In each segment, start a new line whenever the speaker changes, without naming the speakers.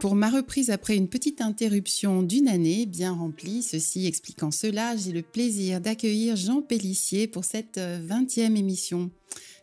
Pour ma reprise après une petite interruption d'une année bien remplie, ceci expliquant cela, j'ai le plaisir d'accueillir Jean Pellissier pour cette 20e euh, émission.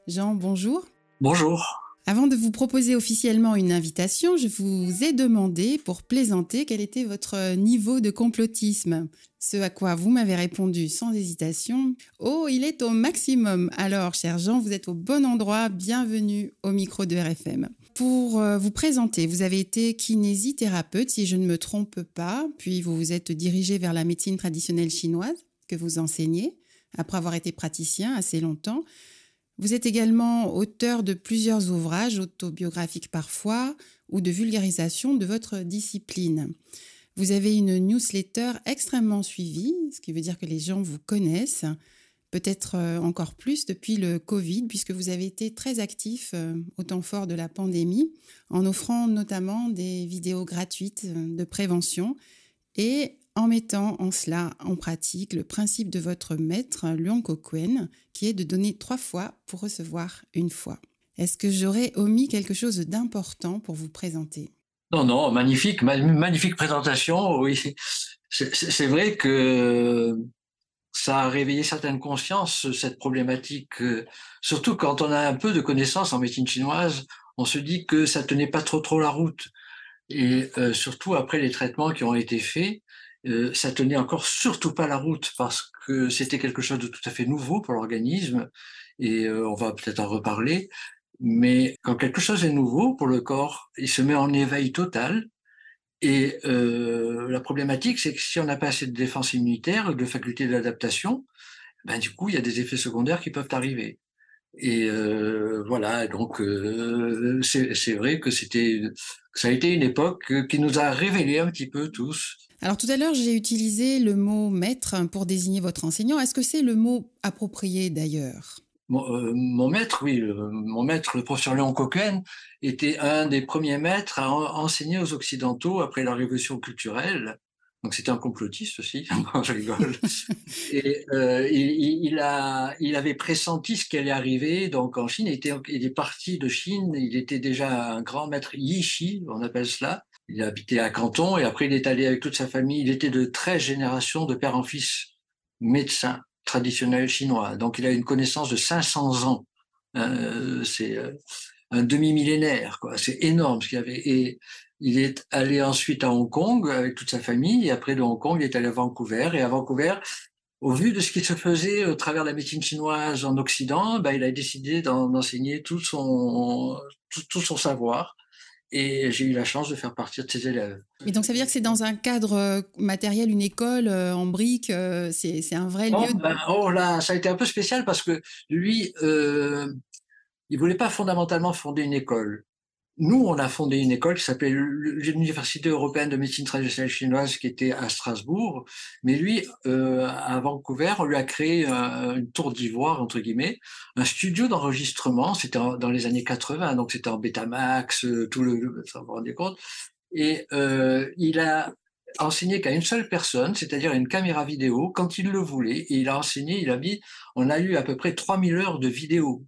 Jean, bonjour.
Bonjour.
Avant de vous proposer officiellement une invitation, je vous ai demandé, pour plaisanter, quel était votre niveau de complotisme. Ce à quoi vous m'avez répondu sans hésitation, Oh, il est au maximum. Alors, cher Jean, vous êtes au bon endroit. Bienvenue au micro de RFM. Pour euh, vous présenter, vous avez été kinésithérapeute, si je ne me trompe pas, puis vous vous êtes dirigé vers la médecine traditionnelle chinoise que vous enseignez, après avoir été praticien assez longtemps. Vous êtes également auteur de plusieurs ouvrages autobiographiques parfois ou de vulgarisation de votre discipline. Vous avez une newsletter extrêmement suivie, ce qui veut dire que les gens vous connaissent, peut-être euh, encore plus depuis le Covid, puisque vous avez été très actif euh, au temps fort de la pandémie, en offrant notamment des vidéos gratuites euh, de prévention et en mettant en cela en pratique le principe de votre maître, Luang Kokuen, qui est de donner trois fois pour recevoir une fois. Est-ce que j'aurais omis quelque chose d'important pour vous présenter?
Non, non, magnifique, magnifique présentation, oui. C'est vrai que ça a réveillé certaines consciences, cette problématique, euh, surtout quand on a un peu de connaissances en médecine chinoise, on se dit que ça tenait pas trop trop la route. Et euh, surtout après les traitements qui ont été faits, euh, ça tenait encore surtout pas la route parce que c'était quelque chose de tout à fait nouveau pour l'organisme et euh, on va peut-être en reparler. Mais quand quelque chose est nouveau pour le corps, il se met en éveil total. Et euh, la problématique, c'est que si on n'a pas assez de défense immunitaire, de faculté d'adaptation, ben du coup, il y a des effets secondaires qui peuvent arriver. Et euh, voilà, donc euh, c'est vrai que c'était, ça a été une époque qui nous a révélé un petit peu tous
alors tout à l'heure, j'ai utilisé le mot maître pour désigner votre enseignant. Est-ce que c'est le mot approprié d'ailleurs?
Euh, mon, maître, oui, mon maître, le professeur Léon Coquelin, était un des premiers maîtres à enseigner aux Occidentaux après la révolution culturelle. Donc c'était un complotiste aussi, je rigole. Et euh, il, a, il avait pressenti ce qui allait arriver. Donc en Chine, il, était, il est parti de Chine. Il était déjà un grand maître Yishi, on appelle cela il habitait à Canton et après il est allé avec toute sa famille. Il était de 13 générations de père en fils médecins traditionnels chinois. Donc il a une connaissance de 500 ans. Euh, c'est euh, un demi-millénaire, quoi. C'est énorme ce qu'il avait. Et il est allé ensuite à Hong Kong avec toute sa famille. Et après de Hong Kong, il est allé à Vancouver. Et à Vancouver, au vu de ce qui se faisait au travers de la médecine chinoise en Occident, bah, il a décidé d'enseigner tout son, tout son savoir et j'ai eu la chance de faire partir de ses élèves.
Mais donc ça veut dire que c'est dans un cadre euh, matériel, une école euh, en briques, euh, c'est un vrai lieu.
Ben, oh là, ça a été un peu spécial parce que lui, euh, il voulait pas fondamentalement fonder une école. Nous, on a fondé une école qui s'appelait l'Université européenne de médecine traditionnelle chinoise, qui était à Strasbourg. Mais lui, euh, à Vancouver, on lui a créé une tour d'ivoire, entre guillemets, un studio d'enregistrement. C'était dans les années 80, donc c'était en Betamax, euh, tout le, ça vous rendez compte. Et euh, il a enseigné qu'à une seule personne, c'est-à-dire une caméra vidéo, quand il le voulait. Et il a enseigné, il a mis, on a eu à peu près 3000 heures de vidéo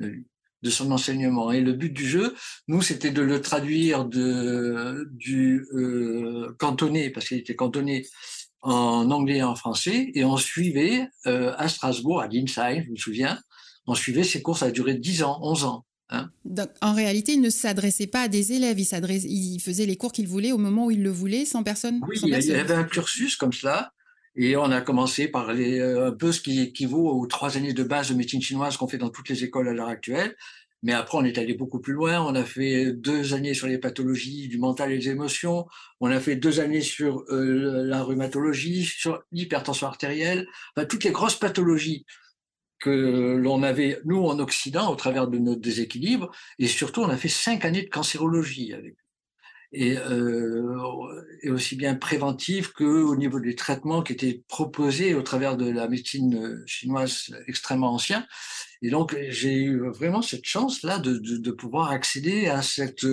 de lui de son enseignement. Et le but du jeu, nous, c'était de le traduire de, du euh, cantonais, parce qu'il était cantonné en anglais et en français, et on suivait euh, à Strasbourg, à Linsheim, je me souviens, on suivait ses cours, ça a duré 10 ans, 11 ans. Hein.
en réalité, il ne s'adressait pas à des élèves, il, il faisait les cours qu'il voulait au moment où il le voulait, sans personne.
Oui, il y avait un cursus comme cela, et on a commencé par les, euh, un peu ce qui équivaut aux trois années de base de médecine chinoise qu'on fait dans toutes les écoles à l'heure actuelle. Mais après, on est allé beaucoup plus loin. On a fait deux années sur les pathologies du mental et des émotions. On a fait deux années sur euh, la rhumatologie, sur l'hypertension artérielle, enfin, toutes les grosses pathologies que l'on avait, nous, en Occident, au travers de notre déséquilibre. Et surtout, on a fait cinq années de cancérologie avec et, euh, et aussi bien préventive que au niveau des traitements qui étaient proposés au travers de la médecine chinoise extrêmement ancienne. Et donc, j'ai eu vraiment cette chance-là de, de, de, pouvoir accéder à cette...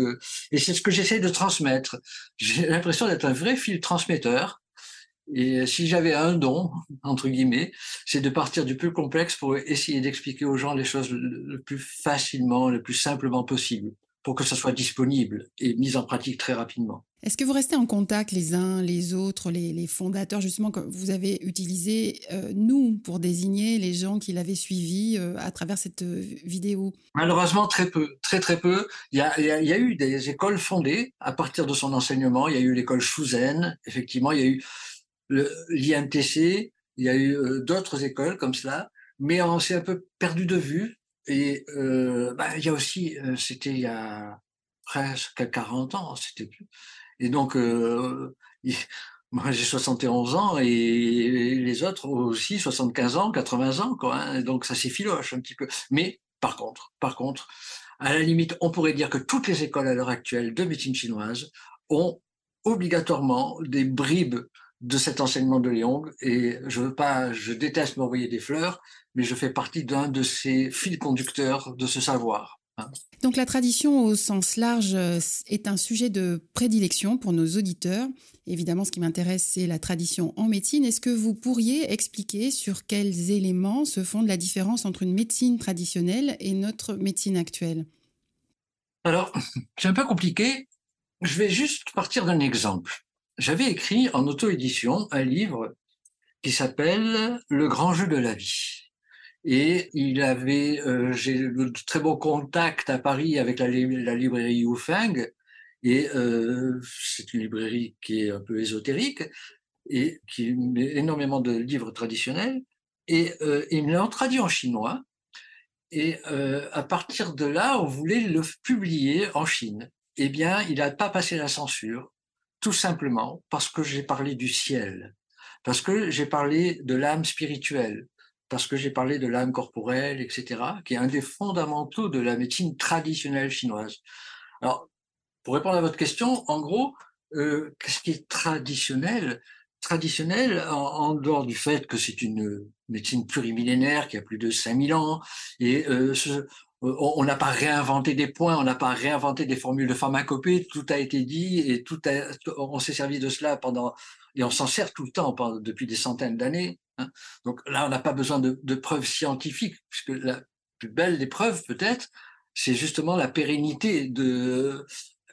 Et c'est ce que j'essaie de transmettre. J'ai l'impression d'être un vrai fil transmetteur. Et si j'avais un don, entre guillemets, c'est de partir du plus complexe pour essayer d'expliquer aux gens les choses le plus facilement, le plus simplement possible pour que ça soit disponible et mis en pratique très rapidement.
Est-ce que vous restez en contact les uns les autres, les, fondateurs justement que vous avez utilisé euh, nous pour désigner les gens qui l'avaient suivi euh, à travers cette euh, vidéo?
Malheureusement très peu, très très peu. Il y, a, il y a, eu des écoles fondées à partir de son enseignement. Il y a eu l'école Shuzen, effectivement. Il y a eu l'IMTC. Il y a eu d'autres écoles comme cela, mais on s'est un peu perdu de vue et euh, bah, il y a aussi, euh, c'était il y a presque 40 ans, c'était plus. Et donc, euh, moi j'ai 71 ans et les autres aussi 75 ans, 80 ans, quoi. Hein, donc ça s'effiloche un petit peu. Mais par contre, par contre, à la limite, on pourrait dire que toutes les écoles à l'heure actuelle de médecine chinoise ont obligatoirement des bribes de cet enseignement de Léong et je veux pas, je déteste m'envoyer des fleurs, mais je fais partie d'un de ces fils conducteurs de ce savoir.
Hein. Donc la tradition au sens large euh, est un sujet de prédilection pour nos auditeurs. Évidemment, ce qui m'intéresse, c'est la tradition en médecine. Est-ce que vous pourriez expliquer sur quels éléments se fonde la différence entre une médecine traditionnelle et notre médecine actuelle?
Alors, c'est un peu compliqué. Je vais juste partir d'un exemple. J'avais écrit en auto-édition un livre qui s'appelle Le grand jeu de la vie. Et il avait, euh, j'ai de très beaux contacts à Paris avec la, librairie Feng et euh, c'est une librairie qui est un peu ésotérique et qui met énormément de livres traditionnels. Et euh, il l'a traduit en chinois. Et euh, à partir de là, on voulait le publier en Chine. Eh bien, il n'a pas passé la censure, tout simplement parce que j'ai parlé du ciel, parce que j'ai parlé de l'âme spirituelle, parce que j'ai parlé de l'âme corporelle, etc., qui est un des fondamentaux de la médecine traditionnelle chinoise. Alors, pour répondre à votre question, en gros, euh, qu'est-ce qui est traditionnel? Traditionnel, en, dehors du fait que c'est une médecine plurimillénaire qui a plus de 5000 ans, et euh, on n'a pas réinventé des points, on n'a pas réinventé des formules de pharmacopée, tout a été dit et tout on s'est servi de cela pendant et on s'en sert tout le temps depuis des centaines d'années. Hein. Donc là, on n'a pas besoin de, preuves scientifiques, puisque la plus belle des preuves, peut-être, c'est justement la pérennité de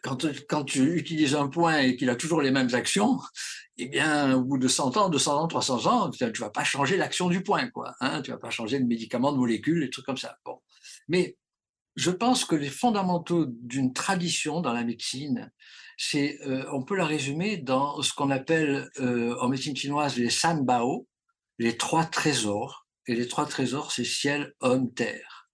quand, quand tu utilises un point et qu'il a toujours les mêmes actions, eh bien, au bout de 100 ans, 200 ans, 300 ans, tu, vas pas changer l'action du point, quoi. Hein, tu vas pas changer de médicament, de molécule, des trucs comme ça. Bon, mais je pense que les fondamentaux d'une tradition dans la médecine, euh, on peut la résumer dans ce qu'on appelle euh, en médecine chinoise les sanbao, les trois trésors. Et les trois trésors, c'est ciel, homme, terre.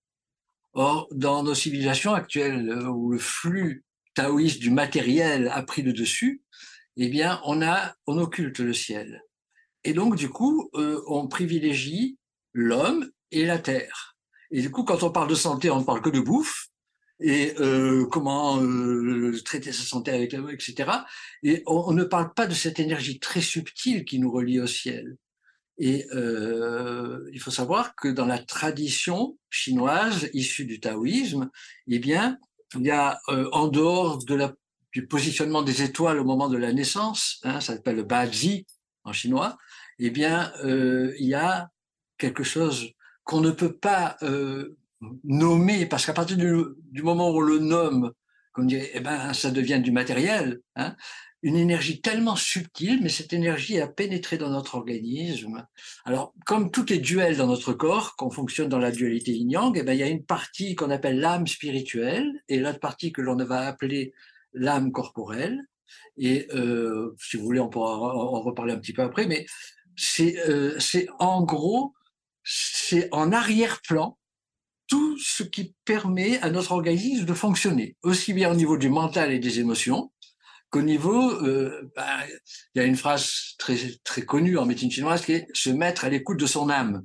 Or, dans nos civilisations actuelles, euh, où le flux taoïste du matériel a pris le dessus, eh bien, on occulte le ciel. Et donc, du coup, on privilégie l'homme et la terre. Et du coup, quand on parle de santé, on ne parle que de bouffe et euh, comment euh, traiter sa santé avec la etc. Et on, ne parle pas de cette énergie très subtile qui nous relie au ciel. Et euh, il faut savoir que dans la tradition chinoise issue du taoïsme, eh bien, il y a euh, en dehors de la, du positionnement des étoiles au moment de la naissance, hein, ça s'appelle le Bazi en chinois, eh bien, euh, il y a quelque chose qu'on ne peut pas euh, nommer, parce qu'à partir du, moment où on le nomme, comme dirait, eh ben, ça devient du matériel, hein, une énergie tellement subtile, mais cette énergie a pénétré dans notre organisme. Alors, comme tout est duel dans notre corps, qu'on fonctionne dans la dualité yin-yang, eh ben, il y a une partie qu'on appelle l'âme spirituelle et l'autre partie que l'on va appeler l'âme corporelle. Et euh, si vous voulez, on pourra en reparler un petit peu après, mais c'est euh, en gros c'est en arrière-plan tout ce qui permet à notre organisme de fonctionner, aussi bien au niveau du mental et des émotions qu'au niveau, euh, bah, il y a une phrase très très connue en médecine chinoise qui est se mettre à l'écoute de son âme.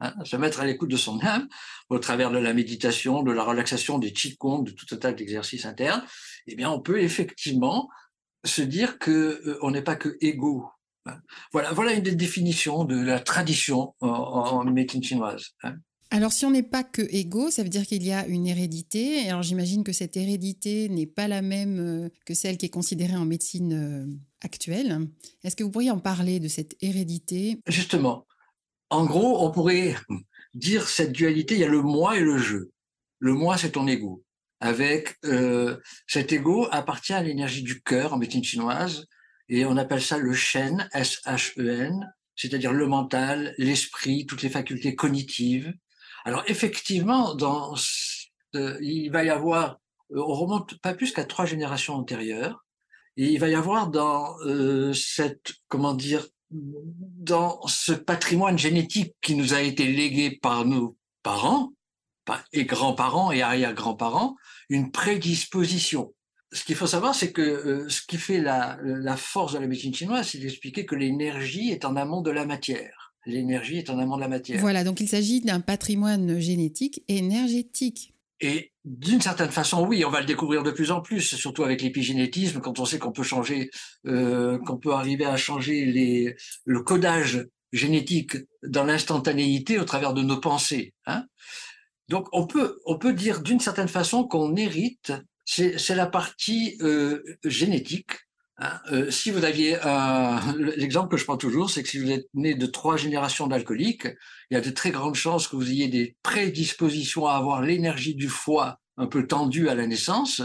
Hein, se mettre à l'écoute de son âme au travers de la méditation, de la relaxation, des qigong, de tout un tas d'exercices internes. Eh bien, on peut effectivement se dire que euh, on n'est pas que égaux. Hein. Voilà, voilà une des définitions de la tradition en, médecine chinoise. Hein.
Alors, si on n'est pas que égaux, ça veut dire qu'il y a une hérédité. Alors, j'imagine que cette hérédité n'est pas la même euh, que celle qui est considérée en médecine euh, actuelle. Est-ce que vous pourriez en parler de cette hérédité?
Justement, en gros, on pourrait dire cette dualité, il y a le moi et le je. Le moi, c'est ton ego. Avec euh, cet ego appartient à l'énergie du cœur en médecine chinoise, et on appelle ça le Shen, S-H-E-N, c'est-à-dire le mental, l'esprit, toutes les facultés cognitives. Alors effectivement, dans, il va y avoir, euh, on remonte pas plus qu'à trois générations antérieures, et il va y avoir dans euh, cette, comment dire, dans ce patrimoine génétique qui nous a été légué par nos parents, et grands-parents et arrière-grands-parents, une prédisposition. Ce qu'il faut savoir, c'est que euh, ce qui fait la, la, force de la médecine chinoise, c'est d'expliquer que l'énergie est en amont de la matière. L'énergie est en amont de la matière.
Voilà, donc il s'agit d'un patrimoine génétique énergétique.
Et d'une certaine façon, oui, on va le découvrir de plus en plus, surtout avec l'épigénétisme, quand on sait qu'on peut changer, euh, qu'on peut arriver à changer les, le codage génétique dans l'instantanéité au travers de nos pensées. Hein. Donc on peut, on peut dire d'une certaine façon qu'on hérite, c'est la partie euh, génétique. Hein. Euh, si vous aviez l'exemple que je prends toujours, c'est que si vous êtes né de trois générations d'alcooliques, il y a de très grandes chances que vous ayez des prédispositions à avoir l'énergie du foie un peu tendue à la naissance.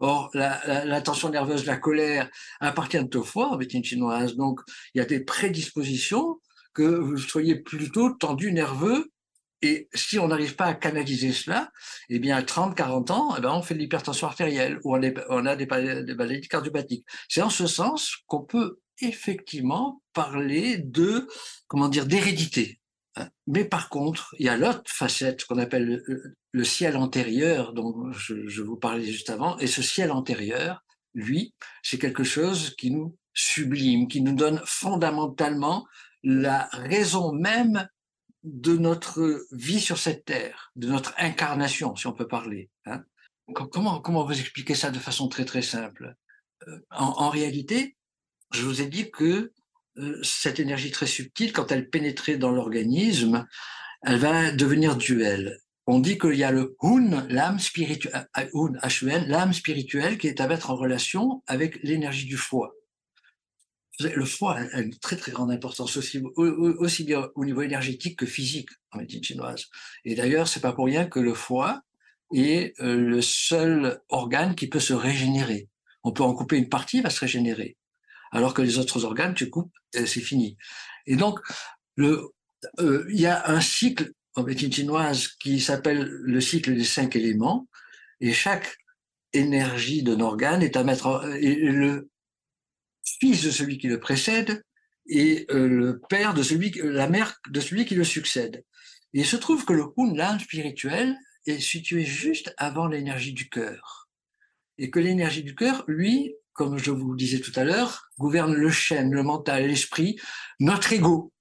Or, la, la, tension nerveuse, la colère appartiennent au foie en médecine chinoise. Donc, il y a des prédispositions que vous soyez plutôt tendu, nerveux, et si on n'arrive pas à canaliser cela, eh bien, à 30, 40 ans, eh ben, on fait de l'hypertension artérielle ou on, a des, maladies cardiopathiques. C'est en ce sens qu'on peut effectivement parler de, comment dire, d'hérédité. Hein. Mais par contre, il y a l'autre facette qu'on appelle le, ciel antérieur, dont je vous parlais juste avant, et ce ciel antérieur, lui, c'est quelque chose qui nous sublime, qui nous donne fondamentalement la raison même de notre vie sur cette terre, de notre incarnation, si on peut parler. Hein. Comment, comment vous expliquer ça de façon très très simple? Euh, en, réalité, je vous ai dit que euh, cette énergie très subtile, quand elle pénétrait dans l'organisme, elle va devenir duel. On dit qu'il y a le Hun, l'âme spirituelle, euh, l'âme spirituelle qui est à mettre en relation avec l'énergie du foie le foie a une très très grande importance aussi, bien au niveau énergétique que physique en médecine chinoise. Et d'ailleurs, c'est pas pour rien que le foie est euh, le seul organe qui peut se régénérer. On peut en couper une partie, il va se régénérer. Alors que les autres organes, tu coupes, c'est fini. Et donc, euh, il y a un cycle en médecine chinoise qui s'appelle le cycle des cinq éléments, et chaque énergie d'un organe est à mettre, et le, fils de celui qui le précède et euh, le père de celui, la mère de celui qui le succède. Et il se trouve que le Hun, l'âme spirituelle, est situé juste avant l'énergie du cœur. Et que l'énergie du cœur, lui, comme je vous le disais tout à l'heure, gouverne le chêne, le mental, l'esprit, notre ego.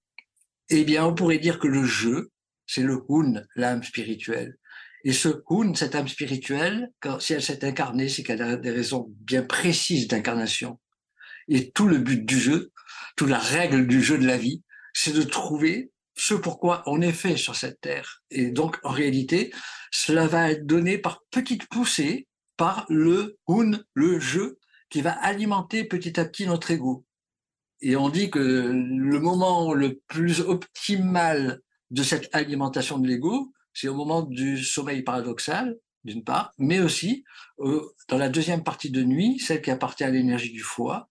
Eh bien, on pourrait dire que le jeu, c'est le Hun, l'âme spirituelle. Et ce Hun, cette âme spirituelle, quand, si elle s'est incarnée, c'est qu'elle a des raisons bien précises d'incarnation. Et tout le but du jeu, toute la règle du jeu de la vie, c'est de trouver ce pourquoi on est fait sur cette terre. Et donc, en réalité, cela va être donné par petites poussées, par le un, le jeu, qui va alimenter petit à petit notre ego. Et on dit que le moment le plus optimal de cette alimentation de l'ego, c'est au moment du sommeil paradoxal, d'une part, mais aussi euh, dans la deuxième partie de nuit, celle qui appartient à l'énergie du foie,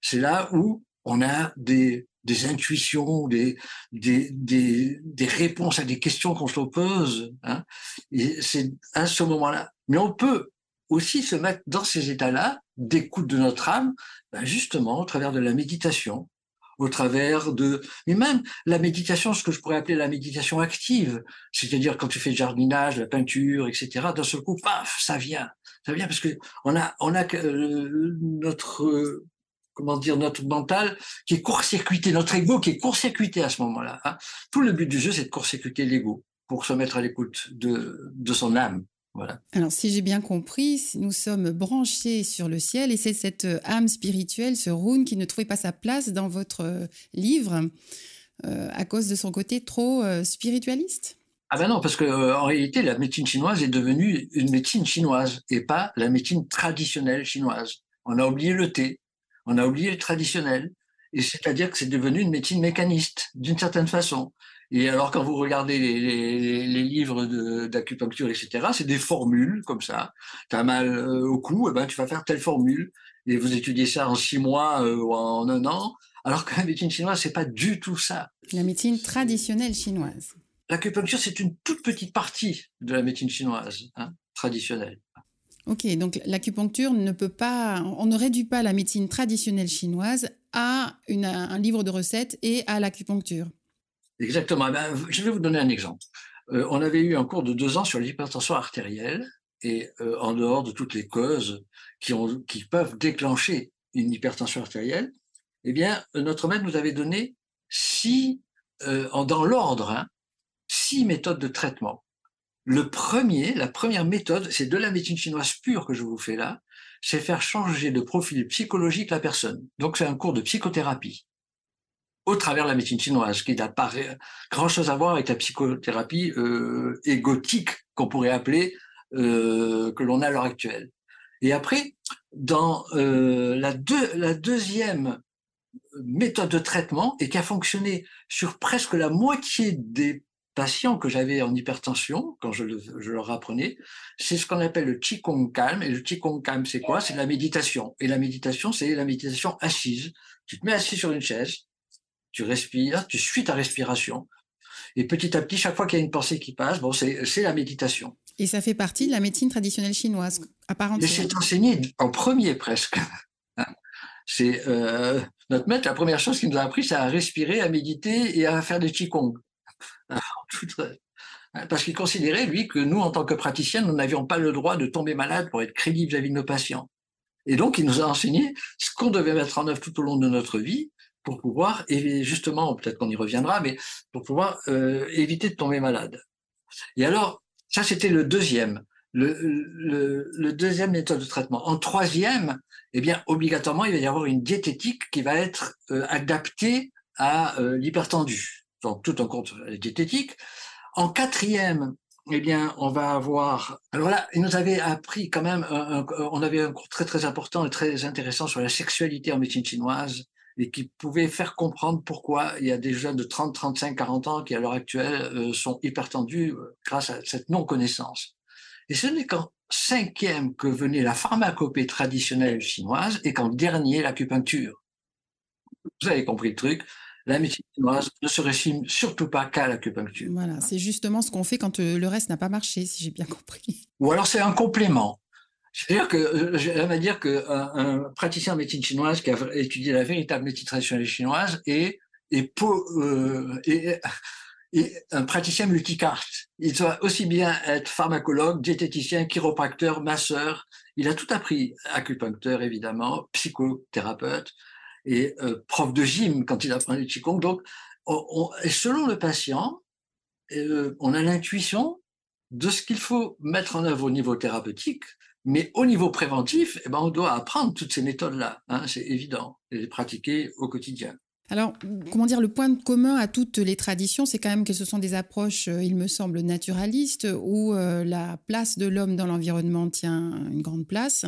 c'est là où on a des, des intuitions, des, des, des, des, réponses à des questions qu'on se pose. Hein. Et c'est à ce moment-là. Mais on peut aussi se mettre dans ces états-là d'écoute de notre âme, ben justement au travers de la méditation, au travers de, mais même la méditation, ce que je pourrais appeler la méditation active, c'est-à-dire quand tu fais le jardinage, la peinture, etc. D'un seul coup, paf, ça vient, ça vient parce que on a, on a euh, notre comment dire, notre mental qui est court-circuité, notre ego qui est court-circuité à ce moment-là. Hein. Tout le but du jeu, c'est de court-circuiter l'ego pour se mettre à l'écoute de, de son âme. Voilà.
Alors, si j'ai bien compris, nous sommes branchés sur le ciel et c'est cette euh, âme spirituelle, ce rune, qui ne trouvait pas sa place dans votre euh, livre euh, à cause de son côté trop spiritualiste
ah ben non, parce que en réalité, la médecine chinoise est devenue une médecine chinoise et pas la médecine traditionnelle chinoise. On a oublié le thé, on a oublié le traditionnel, et c'est-à-dire que c'est devenu une médecine mécaniste d'une certaine façon. Et alors, quand vous regardez les, les, les livres d'acupuncture, etc., c'est des formules comme ça. Tu as mal euh, au cou, eh ben, tu vas faire telle formule. Et vous étudiez ça en six mois euh, ou en un an. Alors que la médecine chinoise, c'est pas du tout ça.
La médecine traditionnelle chinoise.
L'acupuncture, c'est une toute petite partie de la médecine chinoise hein, traditionnelle.
Ok, donc l'acupuncture ne peut pas, on ne réduit pas la médecine traditionnelle chinoise à un livre de recettes et à l'acupuncture.
Exactement. Eh ben, je vais vous donner un exemple. Euh, on avait eu un cours de deux ans sur l'hypertension artérielle et euh, en dehors de toutes les causes qui, peuvent déclencher une hypertension artérielle, eh bien, notre maître nous avait donné six, euh, dans l'ordre, hein, six méthodes de traitement. Le premier, la première méthode, c'est de la médecine chinoise pure que je vous fais là, c'est faire changer de profil psychologique la personne. Donc c'est un cours de psychothérapie au travers de la médecine chinoise, qui n'a pas grand-chose à voir avec la psychothérapie euh, égotique qu'on pourrait appeler, euh, que l'on a à l'heure actuelle. Et après, dans euh, la, la deuxième méthode de traitement, et qui a fonctionné sur presque la moitié des patients que j'avais en hypertension, quand je, je leur apprenais, c'est ce qu'on appelle le Qigong calme. Et le Qigong calme, c'est quoi? C'est la méditation. Et la méditation, c'est la méditation assise. Tu te mets assis sur une chaise, tu respires, tu suis ta respiration. Et petit à petit, chaque fois qu'il y a une pensée qui passe, bon, c'est la méditation.
Et ça fait partie de la médecine traditionnelle chinoise, apparemment.
c'est enseigné en premier presque. C'est euh, notre maître, la première chose qu'il nous a appris, c'est à respirer, à méditer et à faire des qigong. Parce qu'il considérait, lui, que nous, en tant que praticiens, nous n'avions pas le droit de tomber malade pour être crédibles vis-à-vis de nos patients. Et donc, il nous a enseigné ce qu'on devait mettre en œuvre tout au long de notre vie pour pouvoir, et justement, peut-être qu'on y reviendra, mais pour pouvoir euh, éviter de tomber malade. Et alors, ça c'était le deuxième, le, deuxième méthode de traitement. En troisième, eh bien, obligatoirement, il va y avoir une diététique qui va être euh, adaptée à euh, l'hypertendu. Donc, tout en compte diététique. En quatrième, eh bien, on va avoir. Alors là, il nous avait appris quand même. on avait un cours très très important et très intéressant sur la sexualité en médecine chinoise et qui pouvait faire comprendre pourquoi il y a des jeunes de 30, 35, 40 ans qui, à l'heure actuelle, euh, sont hyper tendus euh, grâce à cette non-connaissance. Et ce n'est qu'en cinquième que venait la pharmacopée traditionnelle chinoise et qu'en dernier, l'acupuncture. Vous avez compris le truc. La médecine chinoise ne se résume surtout pas qu'à l'acupuncture.
Voilà, c'est justement ce qu'on fait quand euh, le reste n'a pas marché, si j'ai bien compris.
Ou alors c'est un complément. C'est-à-dire que, euh, j'aime à dire qu'un un praticien en médecine chinoise qui a étudié la véritable médecine traditionnelle chinoise est, est, euh, un praticien multicarte. Il doit aussi bien être pharmacologue, diététicien, chiropracteur, masseur. Il a tout appris, acupuncteur évidemment, psychothérapeute et euh, prof de gym quand il apprend le qigong. Donc, selon le patient, euh, on a l'intuition de ce qu'il faut mettre en œuvre au niveau thérapeutique mais au niveau préventif, eh ben, on doit apprendre toutes ces méthodes-là, hein, c'est évident, et les pratiquer au quotidien.
Alors, comment dire, le point commun à toutes les traditions, c'est quand même que ce sont des approches, euh, il me semble, naturalistes, où euh, la place de l'homme dans l'environnement tient une grande place.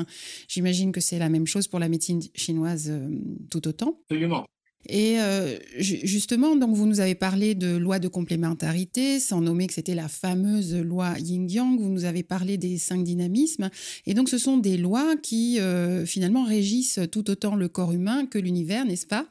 J'imagine que c'est la même chose pour la médecine chinoise euh, tout autant.
Absolument.
Et euh, justement, donc vous nous avez parlé de loi de complémentarité, sans nommer que c'était la fameuse loi Yin-Yang. Vous nous avez parlé des cinq dynamismes. Et donc, ce sont des lois qui euh, finalement régissent tout autant le corps humain que l'univers, n'est-ce pas?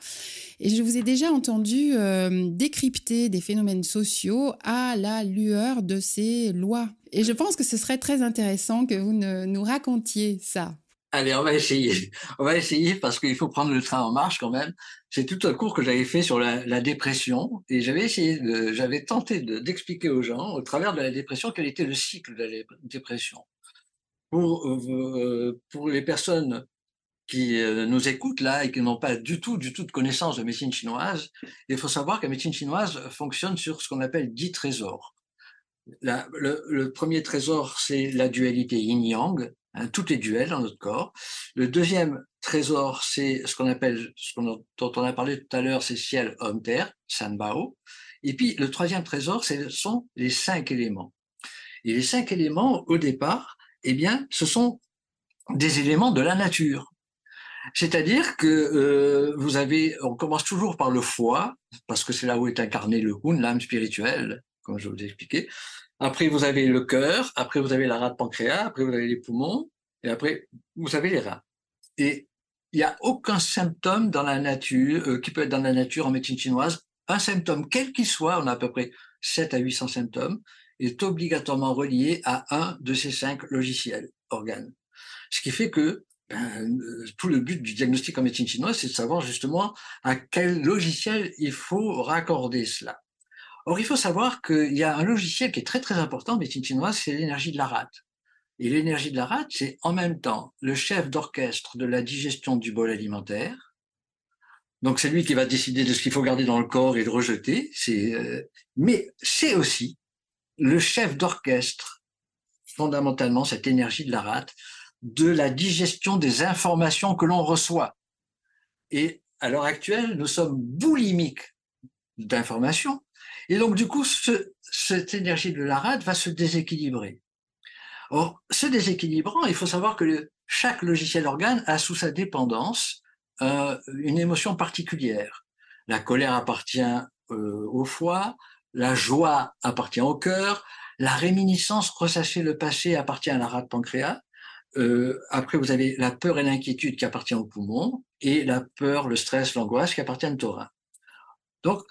Et je vous ai déjà entendu euh, décrypter des phénomènes sociaux à la lueur de ces lois. Et je pense que ce serait très intéressant que vous nous racontiez ça.
Allez, on va essayer. On va essayer parce qu'il faut prendre le train en marche quand même. C'est tout un cours que j'avais fait sur la, dépression et j'avais essayé, j'avais tenté d'expliquer aux gens au travers de la dépression quel était le cycle de la dépression. Pour, euh, pour les personnes qui euh, nous écoutent là et qui n'ont pas du tout, du tout de connaissance de médecine chinoise, il faut savoir que la médecine chinoise fonctionne sur ce qu'on appelle dix trésors. le, premier trésor, c'est la dualité yin-yang, hein, toutes les duels dans notre corps. Le deuxième trésor, c'est ce qu'on appelle, ce dont on a parlé tout à l'heure, c'est ciel, homme, terre, Sanbao. Et puis le troisième trésor, ce sont les cinq éléments. Et les cinq éléments, au départ, eh bien, ce sont des éléments de la nature. C'est-à-dire que euh, vous avez, on commence toujours par le foie, parce que c'est là où est incarné le Hun, l'âme spirituelle, comme je vous ai expliqué. Après, vous avez le cœur, après, vous avez la rate pancréas, après, vous avez les poumons, et après, vous avez les reins. Et il n'y a aucun symptôme dans la nature, euh, qui peut être dans la nature en médecine chinoise, un symptôme, quel qu'il soit, on a à peu près 7 à 800 symptômes, est obligatoirement relié à un de ces cinq logiciels, organes. Ce qui fait que ben, euh, tout le but du diagnostic en médecine chinoise, c'est de savoir justement à quel logiciel il faut raccorder cela. Or, il faut savoir qu'il y a un logiciel qui est très très important en médecine chinoise, c'est l'énergie de la rate. Et l'énergie de la rate, c'est en même temps le chef d'orchestre de la digestion du bol alimentaire. Donc c'est lui qui va décider de ce qu'il faut garder dans le corps et le rejeter. Euh, mais c'est aussi le chef d'orchestre, fondamentalement cette énergie de la rate, de la digestion des informations que l'on reçoit. Et à l'heure actuelle, nous sommes boulimiques d'informations. Et donc, du coup, cette énergie de la rate va se déséquilibrer. Or, ce déséquilibrant, il faut savoir que chaque logiciel organe a sous sa dépendance euh, une émotion particulière. La colère appartient euh, au foie, la joie appartient au cœur, la réminiscence, ressasser le passé, appartient à la rate pancréas, euh, après, vous avez la peur et l'inquiétude qui appartiennent au poumon, et la peur, le stress, l'angoisse qui appartiennent au rein. Donc,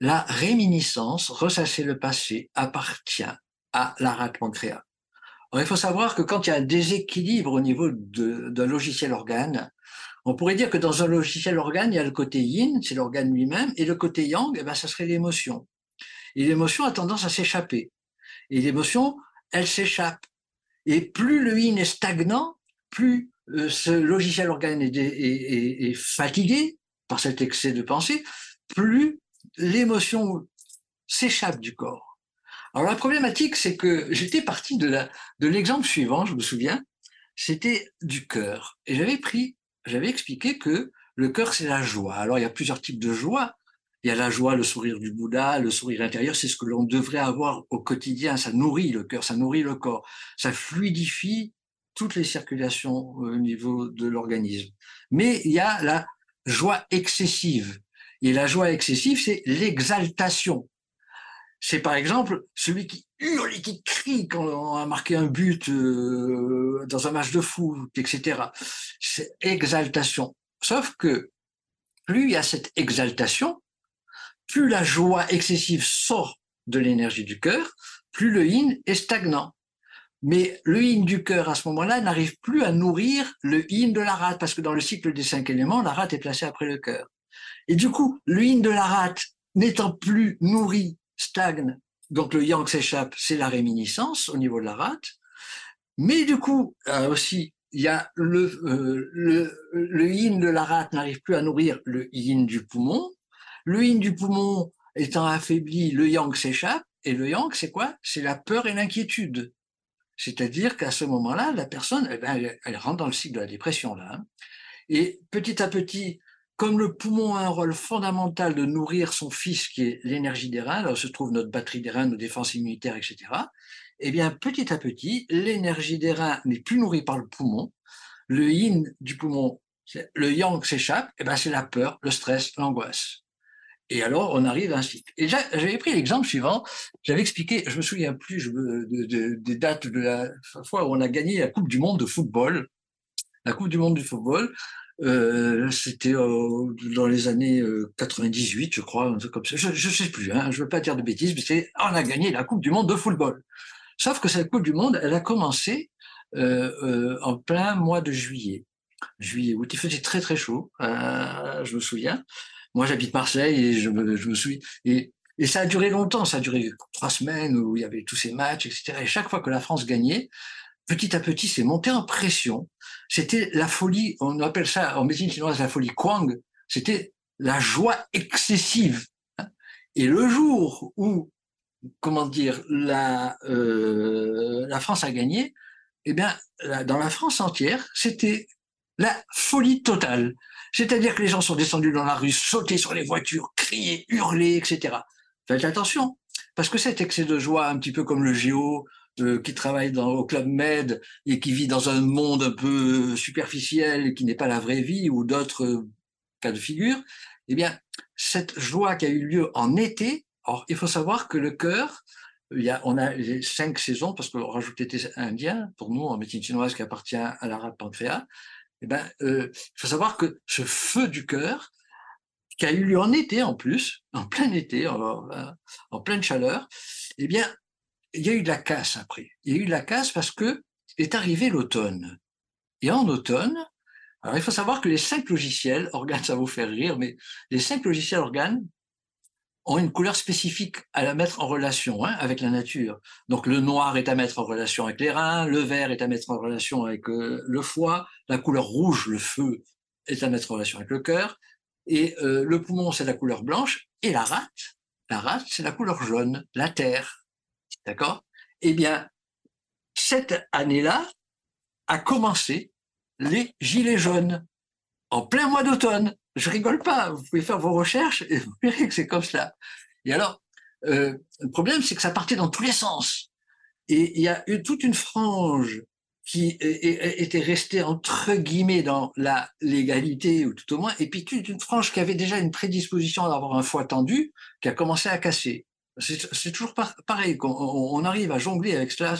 la réminiscence, ressasser le passé, appartient à la rate pancréas. il faut savoir que quand il y a un déséquilibre au niveau d'un logiciel organe, on pourrait dire que dans un logiciel organe, il y a le côté yin, c'est l'organe lui-même, et le côté yang, eh ben, ça serait l'émotion. Et l'émotion a tendance à s'échapper. Et l'émotion, elle s'échappe. Et plus le yin est stagnant, plus euh, ce logiciel organe est, fatigué par cet excès de pensée, plus l'émotion s'échappe du corps. Alors la problématique, c'est que j'étais parti de l'exemple de suivant, je me souviens, c'était du cœur. Et j'avais pris, j'avais expliqué que le cœur, c'est la joie. Alors il y a plusieurs types de joie. Il y a la joie, le sourire du Bouddha, le sourire intérieur, c'est ce que l'on devrait avoir au quotidien. Ça nourrit le cœur, ça nourrit le corps, ça fluidifie toutes les circulations au niveau de l'organisme. Mais il y a la joie excessive. Et la joie excessive, c'est l'exaltation. C'est par exemple celui qui hurle et qui crie quand on a marqué un but euh, dans un match de foot, etc. C'est exaltation. Sauf que plus il y a cette exaltation, plus la joie excessive sort de l'énergie du cœur, plus le yin est stagnant. Mais le yin du cœur, à ce moment-là, n'arrive plus à nourrir le yin de la rate, parce que dans le cycle des cinq éléments, la rate est placée après le cœur. Et du coup, le yin de la rate n'étant plus nourri, stagne, donc le yang s'échappe, c'est la réminiscence au niveau de la rate. Mais du coup, euh, aussi, il y a le, euh, le yin de la rate n'arrive plus à nourrir le yin du poumon, le yin du poumon étant affaibli, le yang s'échappe. Et le yang, c'est quoi? C'est la peur et l'inquiétude. C'est-à-dire qu'à ce moment-là, la personne, eh ben, elle, rentre dans le cycle de la dépression. là. Hein. Et petit à petit, comme le poumon a un rôle fondamental de nourrir son fils, qui est l'énergie des reins, là où se trouve notre batterie des reins, nos défenses immunitaires, etc., eh bien, petit à petit, l'énergie des reins n'est plus nourrie par le poumon. Le yin du poumon, le yang s'échappe, eh ben, c'est la peur, le stress, l'angoisse. Et alors, on arrive à un cycle. Et j'avais pris l'exemple suivant. J'avais expliqué, je me souviens plus des dates de la fois où on a gagné la Coupe du Monde de football. La Coupe du Monde du football, euh, c'était euh, dans les années 98, euh, je crois, un truc comme ça. Je, ne sais plus, hein, je veux pas dire de bêtises, mais c'est on a gagné la Coupe du Monde de football. Sauf que cette Coupe du Monde, elle a commencé euh, en plein mois de juillet. Juillet, où il faisait très très chaud, je me souviens. Moi, j'habite Marseille et je me, je me suis. Et, et ça a duré longtemps, ça a duré trois semaines où il y avait tous ces matchs, etc. Et chaque fois que la France gagnait, petit à petit, c'est monté en pression. C'était la folie, on appelle ça en médecine chinoise la folie Kwang, c'était la joie excessive. Et le jour où comment dire, la, euh, la France a gagné, eh bien, dans la France entière, c'était la folie totale. C'est-à-dire que les gens sont descendus dans la rue, sautés sur les voitures, crier, hurler, etc. Faites attention, parce que cet excès de joie, un petit peu comme le géo, euh, qui travaille dans, au Club Med et qui vit dans un monde un peu superficiel et qui n'est pas la vraie vie ou d'autres euh, cas de figure, eh bien, cette joie qui a eu lieu en été, or, il faut savoir que le cœur, il y a, on a les cinq saisons, parce qu'on rajoute l'été indien, pour nous, en médecine chinoise, qui appartient à l'arabe pancréas, eh ben, euh, il faut savoir que ce feu du cœur, qui a eu lieu en été en plus, en plein été, en, en pleine chaleur, eh bien, il y a eu de la casse après. Il y a eu de la casse parce que est arrivé l'automne. Et en automne, alors il faut savoir que les cinq logiciels, organes, ça va vous faire rire, mais les cinq logiciels organes ont une couleur spécifique à la mettre en relation hein, avec la nature. Donc le noir est à mettre en relation avec les reins, le vert est à mettre en relation avec euh, le foie, la couleur rouge, le feu, est à mettre en relation avec le cœur, et euh, le poumon c'est la couleur blanche, et la rate, la rate c'est la couleur jaune, la terre. D'accord? Eh bien, cette année-là a commencé les gilets jaunes en plein mois d'automne je rigole pas. Vous pouvez faire vos recherches et vous verrez que c'est comme cela. Et alors, euh, le problème, c'est que ça partait dans tous les sens. Et il y a eu toute une frange qui était restée entre guillemets dans la légalité ou tout au moins, et puis toute une frange qui avait déjà une prédisposition à avoir un foie tendu, qui a commencé à casser. C'est toujours pareil, on, arrive à jongler avec cela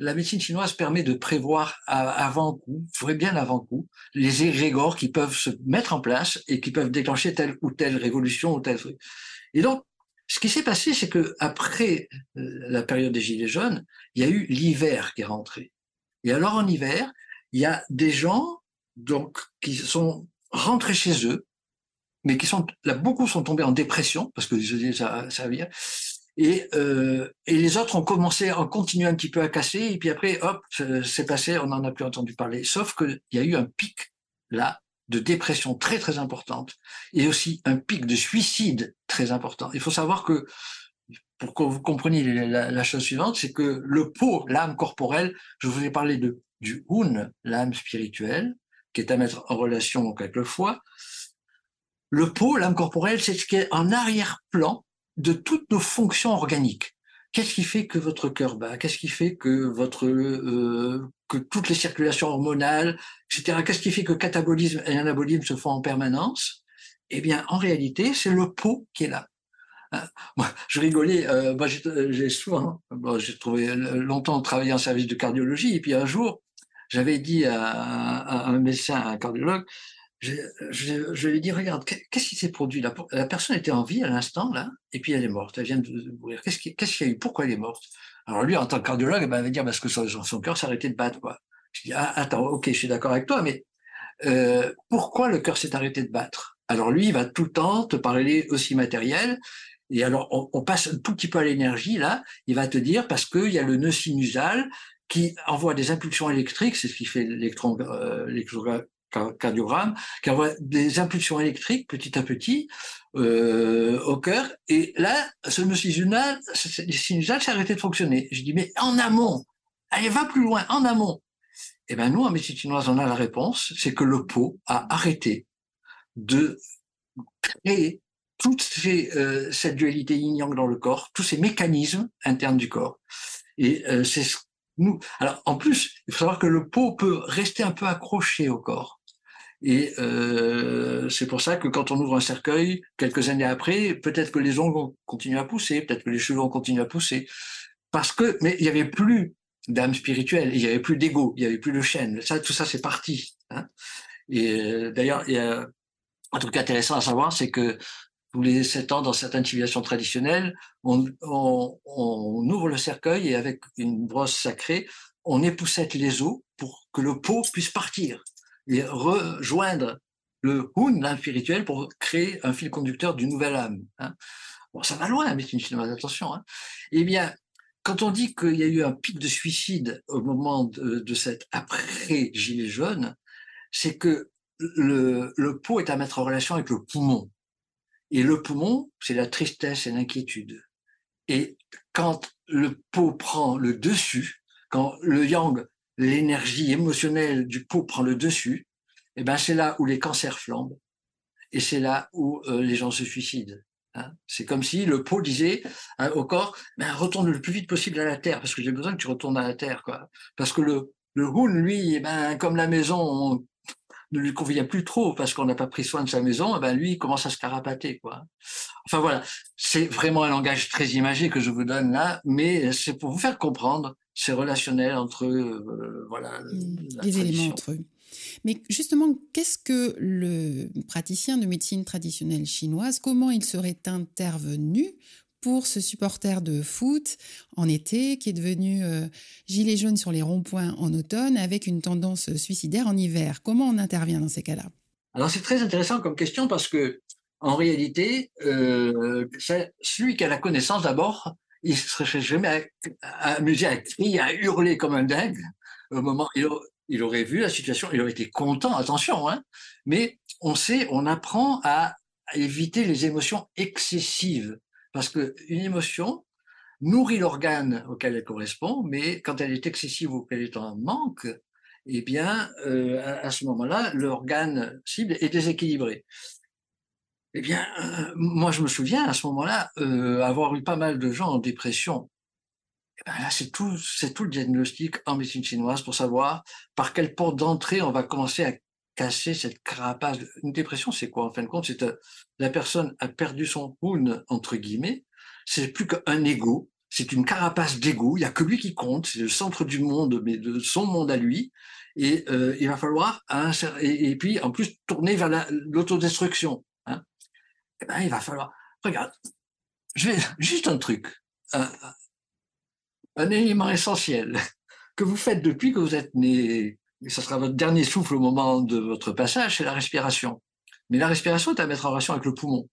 la médecine chinoise permet de prévoir avant-coup, vrai bien avant-coup, les égrégores qui peuvent se mettre en place et qui peuvent déclencher telle ou telle révolution ou telle. Et donc, ce qui s'est passé, c'est que après euh, la période des Gilets jaunes, il y a eu l'hiver qui est rentré. Et alors en hiver, il y a des gens donc qui sont rentrés chez eux, mais qui sont là beaucoup sont tombés en dépression parce que ça ça vient et, euh, et les autres ont commencé à continuer un petit peu à casser, et puis après, hop, c'est passé, on n'en a plus entendu parler. Sauf qu'il y a eu un pic, là, de dépression très très importante, et aussi un pic de suicide très important. Il faut savoir que, pour que vous compreniez la, chose suivante, c'est que le pot, l'âme corporelle, je vous ai parlé de, du Hun, l'âme spirituelle, qui est à mettre en relation avec le foie. Le pot, l'âme corporelle, c'est ce qui est en arrière-plan de toutes nos fonctions organiques. Qu'est-ce qui fait que votre cœur bat? Qu'est-ce qui fait que votre euh, que toutes les circulations hormonales, etc. Qu'est-ce qui fait que catabolisme et anabolisme se font en permanence? Eh bien, en réalité, c'est le pot qui est là. Hein? Moi, je rigolais. Euh, moi, j'ai souvent, j'ai trouvé longtemps travaillé en service de cardiologie, et puis un jour, j'avais dit à, à, un médecin, à un cardiologue, je, je, je, lui dit, regarde, qu'est-ce qui s'est produit la, personne était en vie à l'instant, là, et puis elle est morte, elle vient de mourir. Qu'est-ce qu'il y a eu? Pourquoi elle est morte? Alors lui, en tant que cardiologue, ben, il va dire, parce que son, son cœur arrêté de battre. Quoi. Je dis, ah, attends, ok, je suis d'accord avec toi, mais euh, pourquoi le cœur s'est arrêté de battre? Alors lui, il va tout le temps te parler aussi matériel, et alors on, on passe un tout petit peu à l'énergie, là, il va te dire, parce qu'il y a le nœud sinusal qui envoie des impulsions électriques, c'est ce qui fait l'électron, euh, cardiogramme, qui envoie des impulsions électriques petit à petit euh, au cœur. Et là, ce monsieur sinusal s'est arrêté de fonctionner. Je dis, mais en amont, allez, va plus loin, en amont. Eh ben nous, en médecine chinoise, on a la réponse, c'est que le pot a arrêté de créer toute ces, euh, cette dualité yin-yang dans le corps, tous ces mécanismes internes du corps. Et euh, c'est nous. Alors, en plus, il faut savoir que le pot peut rester un peu accroché au corps. Et euh, c'est pour ça que quand on ouvre un cercueil, quelques années après, peut-être que les ongles vont continuer à pousser, peut-être que les cheveux vont continuer à pousser. Parce que, mais il n'y avait plus d'âme spirituelle, il n'y avait plus d'ego, il n'y avait plus de chaîne. Ça, tout ça, c'est parti. Hein. Et euh, d'ailleurs, il y a un truc intéressant à savoir, c'est que tous les sept ans, dans certaines civilisations traditionnelles, on, on, on ouvre le cercueil et avec une brosse sacrée, on époussette les os pour que le pot puisse partir et rejoindre le Hun, l'âme spirituelle, pour créer un fil conducteur d'une nouvelle âme. Hein. Bon, ça va loin, mais c'est une chinoise, attention. Hein. Eh bien, quand on dit qu'il y a eu un pic de suicide au moment de, de cet après-gilet jaune, c'est que le, le pot est à mettre en relation avec le poumon. Et le poumon, c'est la tristesse et l'inquiétude. Et quand le pot prend le dessus, quand le yang, l'énergie émotionnelle du pot prend le dessus, eh ben c'est là où les cancers flambent et c'est là où euh, les gens se suicident. Hein. C'est comme si le pot disait hein, au corps ben, retourne le plus vite possible à la terre parce que j'ai besoin que tu retournes à la terre quoi. Parce que le le lui, eh ben comme la maison ne lui convient plus trop parce qu'on n'a pas pris soin de sa maison, eh ben lui il commence à se carapater quoi. Enfin voilà, c'est vraiment un langage très imagé que je vous donne là, mais c'est pour vous faire comprendre ces relationnels entre euh, voilà
mmh, les éléments entre eux. Mais justement, qu'est-ce que le praticien de médecine traditionnelle chinoise, comment il serait intervenu pour ce supporter de foot en été qui est devenu euh, gilet jaune sur les ronds-points en automne avec une tendance suicidaire en hiver? Comment on intervient dans ces cas-là?
Alors c'est très intéressant comme question parce que en réalité, euh, celui qui a la connaissance d'abord, il serait jamais amusé à crier, à hurler comme un dingue. Au moment il aurait vu la situation, il aurait été content, attention, hein, mais on sait, on apprend à éviter les émotions excessives, parce qu'une émotion nourrit l'organe auquel elle correspond, mais quand elle est excessive ou qu'elle est en manque, eh bien, euh, à, ce moment-là, l'organe cible est déséquilibré. Eh bien, euh, moi, je me souviens à ce moment-là euh, avoir eu pas mal de gens en dépression eh ben là, c'est tout, c'est tout le diagnostic en médecine chinoise pour savoir par quelle porte d'entrée on va commencer à casser cette carapace. Une dépression, c'est quoi en fin de compte? C'est la personne a perdu son poun entre guillemets. C'est plus qu'un ego. C'est une carapace d'ego. Il y a que lui qui compte. C'est le centre du monde, mais de son monde à lui. Et euh, il va falloir et, puis en plus tourner vers l'autodestruction. Eh ben, il va falloir. Regarde, je vais juste un truc un élément essentiel que vous faites depuis que vous êtes né, et ce sera votre dernier souffle au moment de votre passage, c'est la respiration. Mais la respiration est à mettre en relation avec le poumon.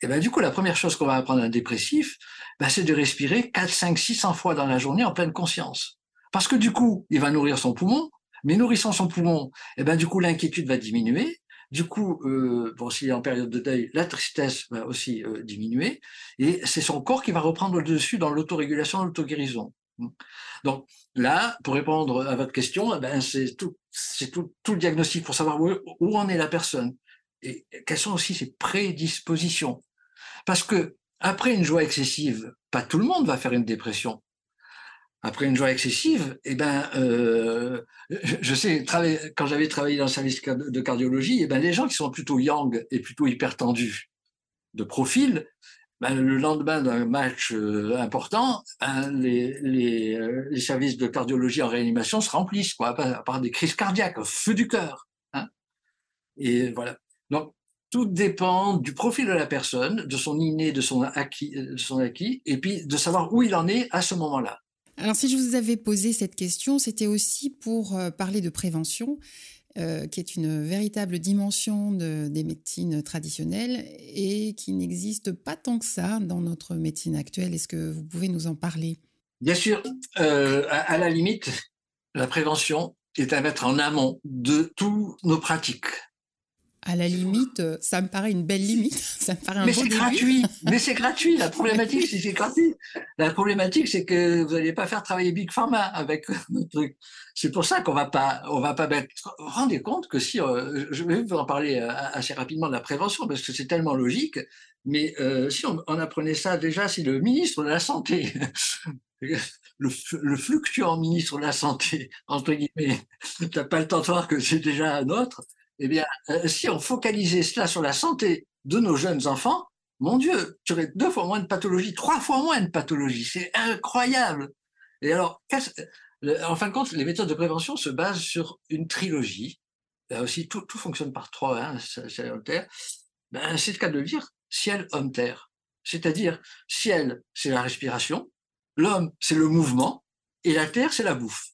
Et ben du coup, la première chose qu'on va apprendre à un dépressif, ben, c'est de respirer 4, 5, 600 fois dans la journée en pleine conscience. Parce que du coup, il va nourrir son poumon, mais nourrissant son poumon, et ben du coup, l'inquiétude va diminuer, du coup, euh, bon, s'il est en période de deuil, la tristesse va aussi euh, diminuer, et c'est son corps qui va reprendre le dessus dans l'autorégulation, l'auto-guérison. Donc là, pour répondre à votre question, eh ben, c'est tout, tout, tout, le diagnostic pour savoir où, où en est la personne et quelles sont aussi ses prédispositions. Parce que après une joie excessive, pas tout le monde va faire une dépression après une joie excessive, eh ben, euh, je, sais, quand j'avais travaillé dans le service de cardiologie, eh ben, les gens qui sont plutôt yang et plutôt hypertendus de profil, ben, le lendemain d'un match euh, important, euh, les, services de cardiologie en réanimation se remplissent quoi, par, des crises cardiaques, feu du cœur. Hein. Et voilà. Donc, tout dépend du profil de la personne, de son inné, de son acquis, de son acquis, et puis de savoir où il en est à ce moment-là.
Alors si je vous avais posé cette question, c'était aussi pour euh, parler de prévention, euh, qui est une véritable dimension des médecines traditionnelles et qui n'existe pas tant que ça dans notre médecine actuelle. Est-ce que vous pouvez nous en parler?
Bien sûr, euh, à, la limite, la prévention est à mettre en amont de toutes nos pratiques
à la limite, euh, ça me paraît une belle limite. Ça me paraît un
mais c'est gratuit. mais c'est gratuit. La problématique, c'est c'est gratuit. La problématique, c'est que vous n'allez pas faire travailler Big Pharma avec notre truc. C'est pour ça qu'on va pas, on va pas mettre. Rendez compte que si, euh, je vais vous en parler euh, assez rapidement de la prévention parce que c'est tellement logique. Mais si on, apprenait ça déjà, si le ministre de la santé, le, le, fluctuant ministre de la santé, entre guillemets, t'as pas le temps de voir que c'est déjà un autre eh bien, euh, si on focalisait cela sur la santé de nos jeunes enfants, mon Dieu, tu aurais deux fois moins de pathologies, trois fois moins de pathologies. C'est incroyable. Et alors, en fin de compte, les méthodes de prévention se basent sur une trilogie. Là aussi, tout, fonctionne par trois, hein, c'est Ben, c'est le cas de le dire, ciel, homme, terre. C'est-à-dire, ciel, c'est la respiration, l'homme, c'est le mouvement, et la terre, c'est la bouffe.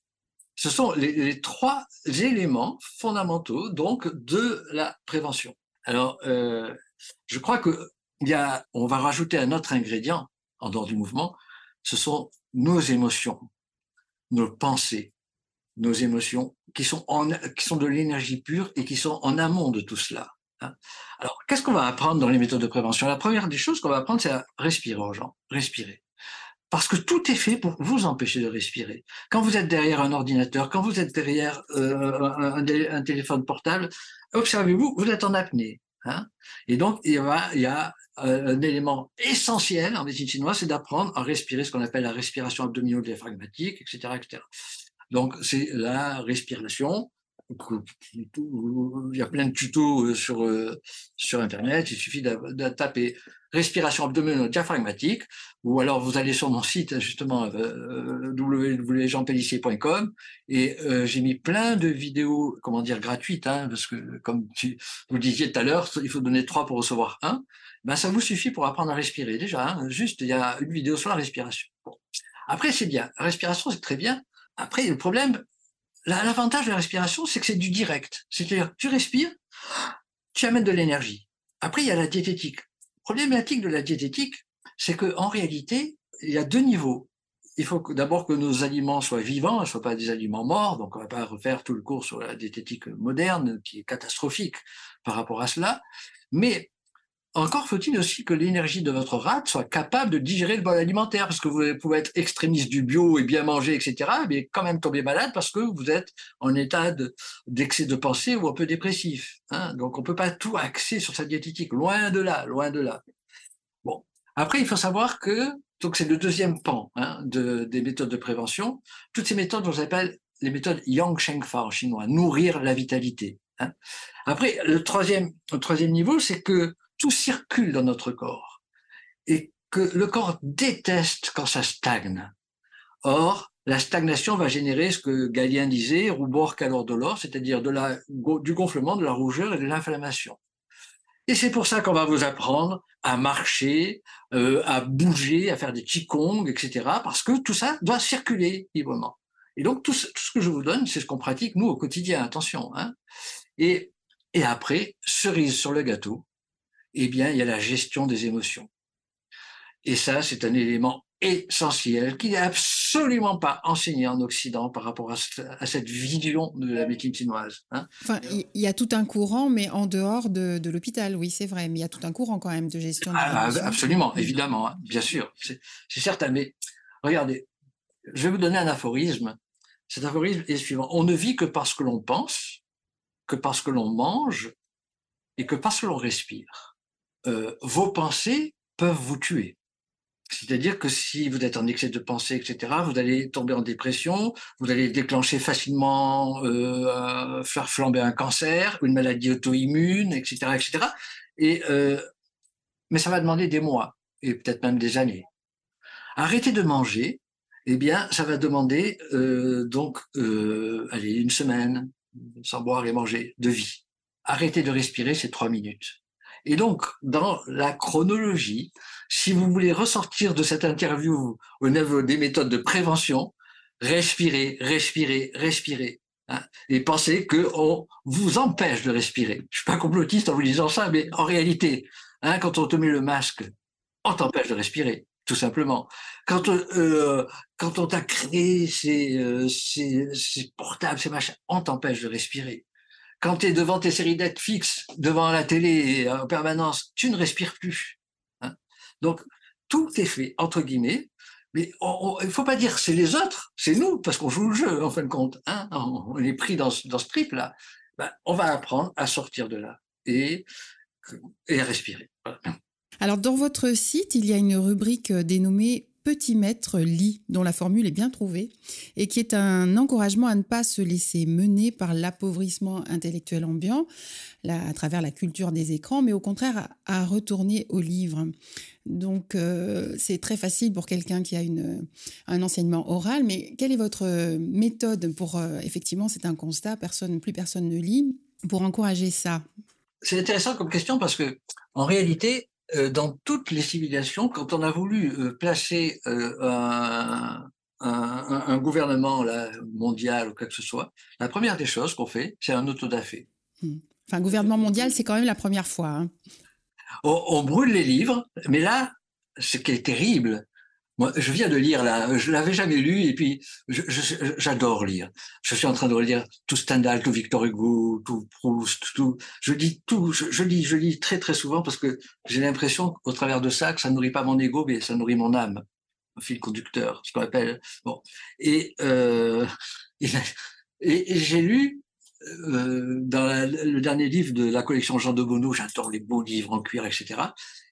Ce sont les, trois éléments fondamentaux donc de la prévention. Alors, euh, je crois que y a, on va rajouter un autre ingrédient en dehors du mouvement. Ce sont nos émotions, nos pensées, nos émotions qui sont qui sont de l'énergie pure et qui sont en amont de tout cela. Hein. Alors, qu'est-ce qu'on va apprendre dans les méthodes de prévention? La première des choses qu'on va apprendre, c'est à respirer aux gens, respirer. Parce que tout est fait pour vous empêcher de respirer. Quand vous êtes derrière un ordinateur, quand vous êtes derrière euh, un, téléphone portable, observez-vous, vous êtes en apnée. Hein et donc, il y a, a un élément essentiel en médecine chinoise, c'est d'apprendre à respirer ce qu'on appelle la respiration abdominaux-diaphragmatique, etc., etc. Donc, c'est la respiration. Il y a plein de tutos sur, sur Internet. Il suffit de, taper respiration abdominaux-diaphragmatique, ou alors vous allez sur mon site, justement, euh, www.jeanpellissier.com, et euh, j'ai mis plein de vidéos, comment dire, gratuites, hein, parce que, comme vous disiez tout à l'heure, il faut donner trois pour recevoir un. Ben, ça vous suffit pour apprendre à respirer. Déjà, hein, juste, il y a une vidéo sur la respiration. Après, c'est bien. La respiration, c'est très bien. Après, le problème, l'avantage de la respiration, c'est que c'est du direct. C'est-à-dire, tu respires, tu amènes de l'énergie. Après, il y a la diététique. Problématique de la diététique, c'est que en réalité, il y a deux niveaux. Il faut d'abord que nos aliments soient vivants, ne soient pas des aliments morts. Donc, on va pas refaire tout le cours sur la diététique moderne, qui est catastrophique par rapport à cela. Mais encore faut-il aussi que l'énergie de votre rate soit capable de digérer le bol alimentaire, parce que vous pouvez être extrémiste du bio et bien manger, etc., mais quand même tomber malade parce que vous êtes en état d'excès de, pensée ou un peu dépressif. Hein. Donc on ne peut pas tout axer sur sa diététique, loin de là, loin de là. Bon, après il faut savoir que donc c'est le deuxième pan hein, de, des méthodes de prévention. Toutes ces méthodes, on les appelle les méthodes Yang Sheng Fa en chinois, nourrir la vitalité. Hein. Après, le troisième, le troisième niveau, c'est que tout circule dans notre corps et que le corps déteste quand ça stagne. Or, la stagnation va générer ce que Galien disait, rubor calor dolor, c'est-à-dire de la, du gonflement, de la rougeur et de l'inflammation. Et c'est pour ça qu'on va vous apprendre à marcher, euh, à bouger, à faire des qigong, etc. Parce que tout ça doit circuler librement. Et donc tout ce, que je vous donne, c'est ce qu'on pratique nous au quotidien. Attention. Hein. Et, et après, cerise sur le gâteau, eh bien, il y a la gestion des émotions. Et ça, c'est un élément essentiel qui n'est absolument pas enseigné en Occident par rapport à, cette vision de la médecine chinoise.
Hein. Enfin, il y a tout un courant, mais en dehors de, l'hôpital, oui, c'est vrai, mais il y a tout un courant quand même de gestion.
Ah, absolument, évidemment, hein, bien sûr, c'est certain. Mais regardez, je vais vous donner un aphorisme. Cet aphorisme est le suivant on ne vit que parce que l'on pense, que parce que l'on mange et que parce que l'on respire. Euh, vos pensées peuvent vous tuer. C'est-à-dire que si vous êtes en excès de pensée, etc., vous allez tomber en dépression, vous allez déclencher facilement, euh, faire flamber un cancer, une maladie auto-immune, etc., etc. Et, euh, mais ça va demander des mois et peut-être même des années. Arrêter de manger, eh bien, ça va demander donc, allez, une semaine sans boire et manger de vie. Arrêter de respirer, c'est trois minutes. Et donc, dans la chronologie, si vous voulez ressortir de cette interview au niveau des méthodes de prévention, respirez, respirez, respirez. Hein, et pensez qu'on vous empêche de respirer. Je suis pas complotiste en vous disant ça, mais en réalité, hein, quand on te met le masque, on t'empêche de respirer, tout simplement. Quand, euh, quand on t'a créé ces, euh, ces, ces portables, ces machins, on t'empêche de respirer quand tu es devant tes séries fixes, devant la télé en permanence, tu ne respires plus. Hein. Donc, tout est fait, entre guillemets, mais il ne faut pas dire c'est les autres, c'est nous, parce qu'on joue le jeu, en fin de compte. Hein. on est pris dans, ce trip-là. Ben, on va apprendre à sortir de là et, et à respirer.
Alors, dans votre site, il y a une rubrique dénommée Petit Maître lit, dont la formule est bien trouvée, et qui est un encouragement à ne pas se laisser mener par l'appauvrissement intellectuel ambiant, à travers la culture des écrans, mais au contraire à, retourner au livre. Donc euh, c'est très facile pour quelqu'un qui a une, un enseignement oral, mais quelle est votre méthode pour, euh, effectivement, c'est un constat, personne, plus personne ne lit, pour encourager ça?
C'est intéressant comme question parce que, en réalité, dans toutes les civilisations, quand on a voulu euh, placer euh, un, un, gouvernement là, mondial ou quoi que ce soit, la première des choses qu'on fait, c'est un autodafé.
Hmm. Enfin, gouvernement mondial, c'est quand même la première fois. Hein.
On, brûle les livres, mais là, ce qui est terrible, moi, je viens de lire là, je l'avais jamais lu et puis j'adore lire. Je suis en train de relire tout Stendhal, tout Victor Hugo, tout Proust, tout. Je lis tout, je, lis, je lis très très souvent parce que j'ai l'impression qu'au travers de ça, que ça nourrit pas mon ego, mais ça nourrit mon âme. un fil conducteur, ce qu'on appelle. Bon, et, euh, et, j'ai lu euh, dans le dernier livre de la collection Jean de Bonneau, j'adore les beaux livres en cuir, etc.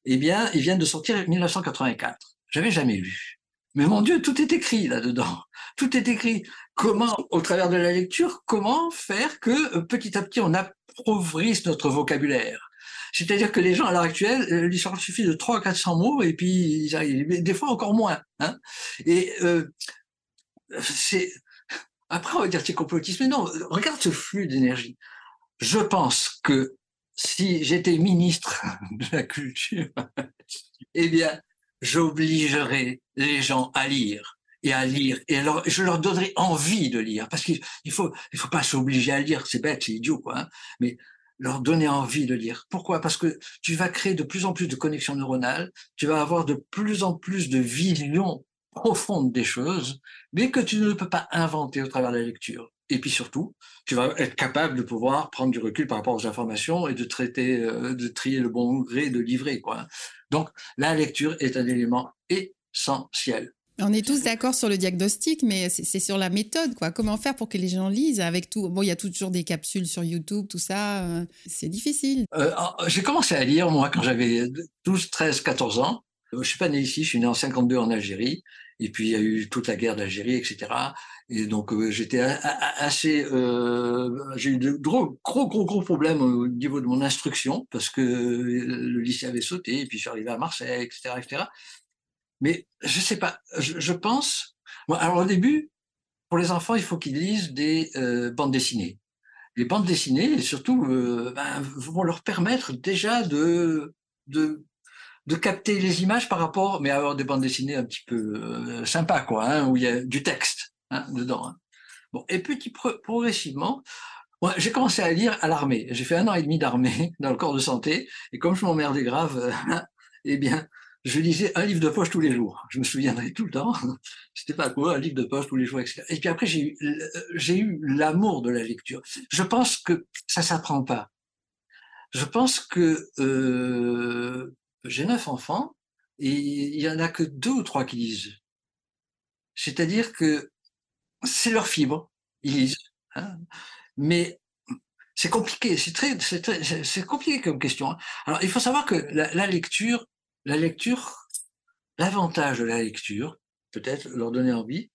Eh bien, ils viennent de sortir en 1984. J'avais jamais lu. Mais mon Dieu, tout est écrit là-dedans. Tout est écrit. Comment, au travers de la lecture, comment faire que euh, petit à petit on appauvrisse notre vocabulaire? C'est-à-dire que les gens à l'heure actuelle, euh, il leur suffit de 300 à 400 mots et puis ils arrivent, des fois encore moins. Hein et euh, c'est après on va dire c'est complotisme, mais non, regarde ce flux d'énergie. Je pense que si j'étais ministre de la culture, eh bien, j'obligerais les gens à lire et à lire. Et je leur donnerai envie de lire, parce qu'il faut, il faut pas s'obliger à lire, c'est bête, c'est idiot, quoi. Hein. mais leur donner envie de lire. Pourquoi? Parce que tu vas créer de plus en plus de connexions neuronales, tu vas avoir de plus en plus de visions profondes des choses, mais que tu ne peux pas inventer au travers de la lecture. Et puis surtout, tu vas être capable de pouvoir prendre du recul par rapport aux informations et de traiter, euh, de trier le bon gré, de livrer, quoi. Donc, la lecture est un élément essentiel.
On est tous d'accord sur le diagnostic, mais c'est sur la méthode, quoi. Comment faire pour que les gens lisent avec tout? Bon, il y a toujours des capsules sur YouTube, tout ça. Euh, c'est difficile.
Euh, j'ai commencé à lire, moi, quand j'avais 12, 13, 14 ans. Je suis pas né ici, je suis né en 52 en Algérie. Et puis, il y a eu toute la guerre d'Algérie, etc. Et donc, euh, assez... j'ai eu de gros, gros, gros, gros problèmes au niveau de mon instruction, parce que le lycée avait sauté, et puis je suis arrivé à Marseille, etc., etc. Mais je sais pas, je, pense. alors au début, pour les enfants, il faut qu'ils lisent des euh, bandes dessinées. Les bandes dessinées, surtout, euh, ben, vont leur permettre déjà de, de, de capter les images par rapport, mais avoir des bandes dessinées un petit peu euh, sympas, quoi, hein, où il y a du texte hein, dedans. Hein. Bon, et petit progressivement, j'ai commencé à lire à l'armée. J'ai fait un an et demi d'armée dans le corps de santé, et comme je m'emmerdais grave, eh bien, je lisais un livre de poche tous les jours. Je me souviendrai tout le temps. C'était pas quoi, un livre de poche tous les jours, etc. Et puis après, j'ai eu, j'ai eu l'amour de la lecture. Je pense que ça s'apprend pas. Je pense que euh, j'ai neuf enfants et il y en a que deux ou trois qui lisent. C'est-à-dire que c'est leur fibre, ils lisent. Hein. Mais c'est compliqué, c'est très, c'est compliqué comme question. Hein. Alors, il faut savoir que la lecture, la lecture, l'avantage de la lecture, peut-être leur donner envie,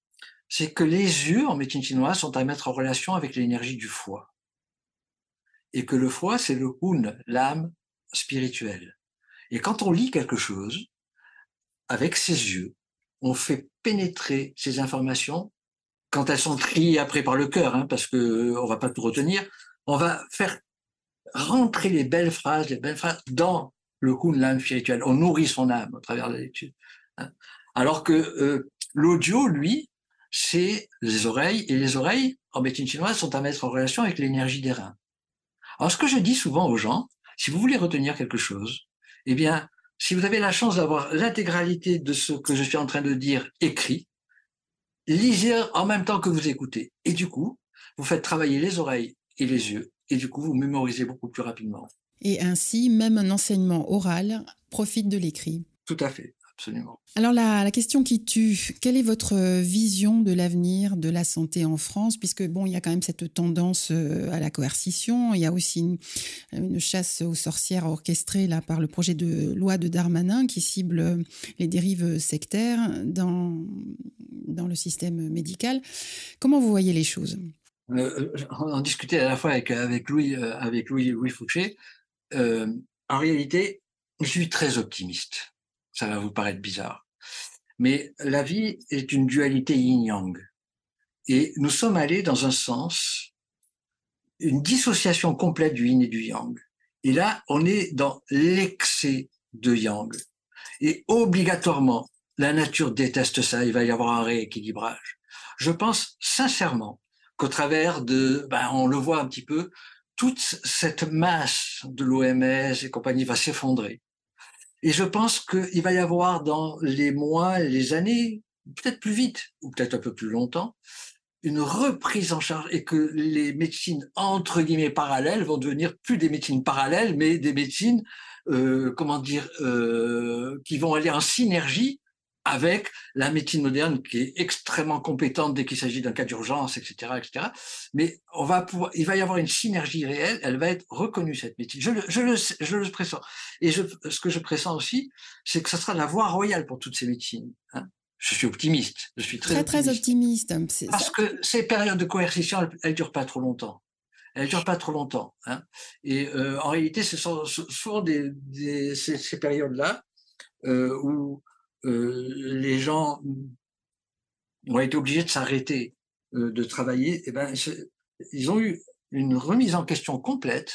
c'est que les yeux en médecine chinoise sont à mettre en relation avec l'énergie du foie. Et que le foie, c'est le hun, l'âme spirituelle. Et quand on lit quelque chose, avec ses yeux, on fait pénétrer ces informations quand elles sont triées après par le cœur, hein, parce que on va pas tout retenir. On va faire rentrer les belles phrases, les belles phrases dans le coup de l'âme spirituelle. On nourrit son âme à travers la lecture. Hein. Alors que euh, l'audio, lui, c'est les oreilles, et les oreilles, en médecine chinoise, sont à mettre en relation avec l'énergie des reins. Alors ce que je dis souvent aux gens, si vous voulez retenir quelque chose, eh bien, si vous avez la chance d'avoir l'intégralité de ce que je suis en train de dire écrit, lisez en même temps que vous écoutez. Et du coup, vous faites travailler les oreilles et les yeux, et du coup, vous mémorisez beaucoup plus rapidement.
Et ainsi, même un enseignement oral profite de l'écrit.
Tout à fait, absolument.
Alors la, question qui tue, quelle est votre vision de l'avenir de la santé en France? Puisque bon, il y a quand même cette tendance euh, à la coercition, il y a aussi une, chasse aux sorcières orchestrée là par le projet de loi de Darmanin qui cible les dérives sectaires dans, dans le système médical. Comment vous voyez les choses?
Euh, on en discutait à la fois avec, avec Louis, euh, avec Louis, Louis Fouché. Euh, en réalité, je suis très optimiste. Ça va vous paraître bizarre. Mais la vie est une dualité yin-yang. Et nous sommes allés dans un sens, une dissociation complète du yin et du yang. Et là, on est dans l'excès de yang. Et obligatoirement, la nature déteste ça, il va y avoir un rééquilibrage. Je pense sincèrement qu'au travers de, ben, on le voit un petit peu, toute cette masse de l'OMS et compagnie va s'effondrer. Et je pense qu'il va y avoir dans les mois, les années, peut-être plus vite ou peut-être un peu plus longtemps, une reprise en charge et que les médecines entre guillemets parallèles vont devenir plus des médecines parallèles, mais des médecines, euh, comment dire, euh, qui vont aller en synergie avec la médecine moderne qui est extrêmement compétente dès qu'il s'agit d'un cas d'urgence, etc., etc. Mais on va pouvoir, il va y avoir une synergie réelle, elle va être reconnue cette médecine. Je le, je le, je le pressens. Et je, ce que je pressens aussi, c'est que ce sera la voie royale pour toutes ces médecines. Hein. Je suis optimiste. Je suis très,
très optimiste. Très
optimiste. Parce que ces périodes de coercition, elles, elles durent pas trop longtemps elle ne dure pas trop longtemps. Hein. Et euh, en réalité, ce sont souvent des, des ces, ces périodes-là euh, où les gens ont été obligés de s'arrêter euh, de travailler. Eh ben, ils ont eu une remise en question complète.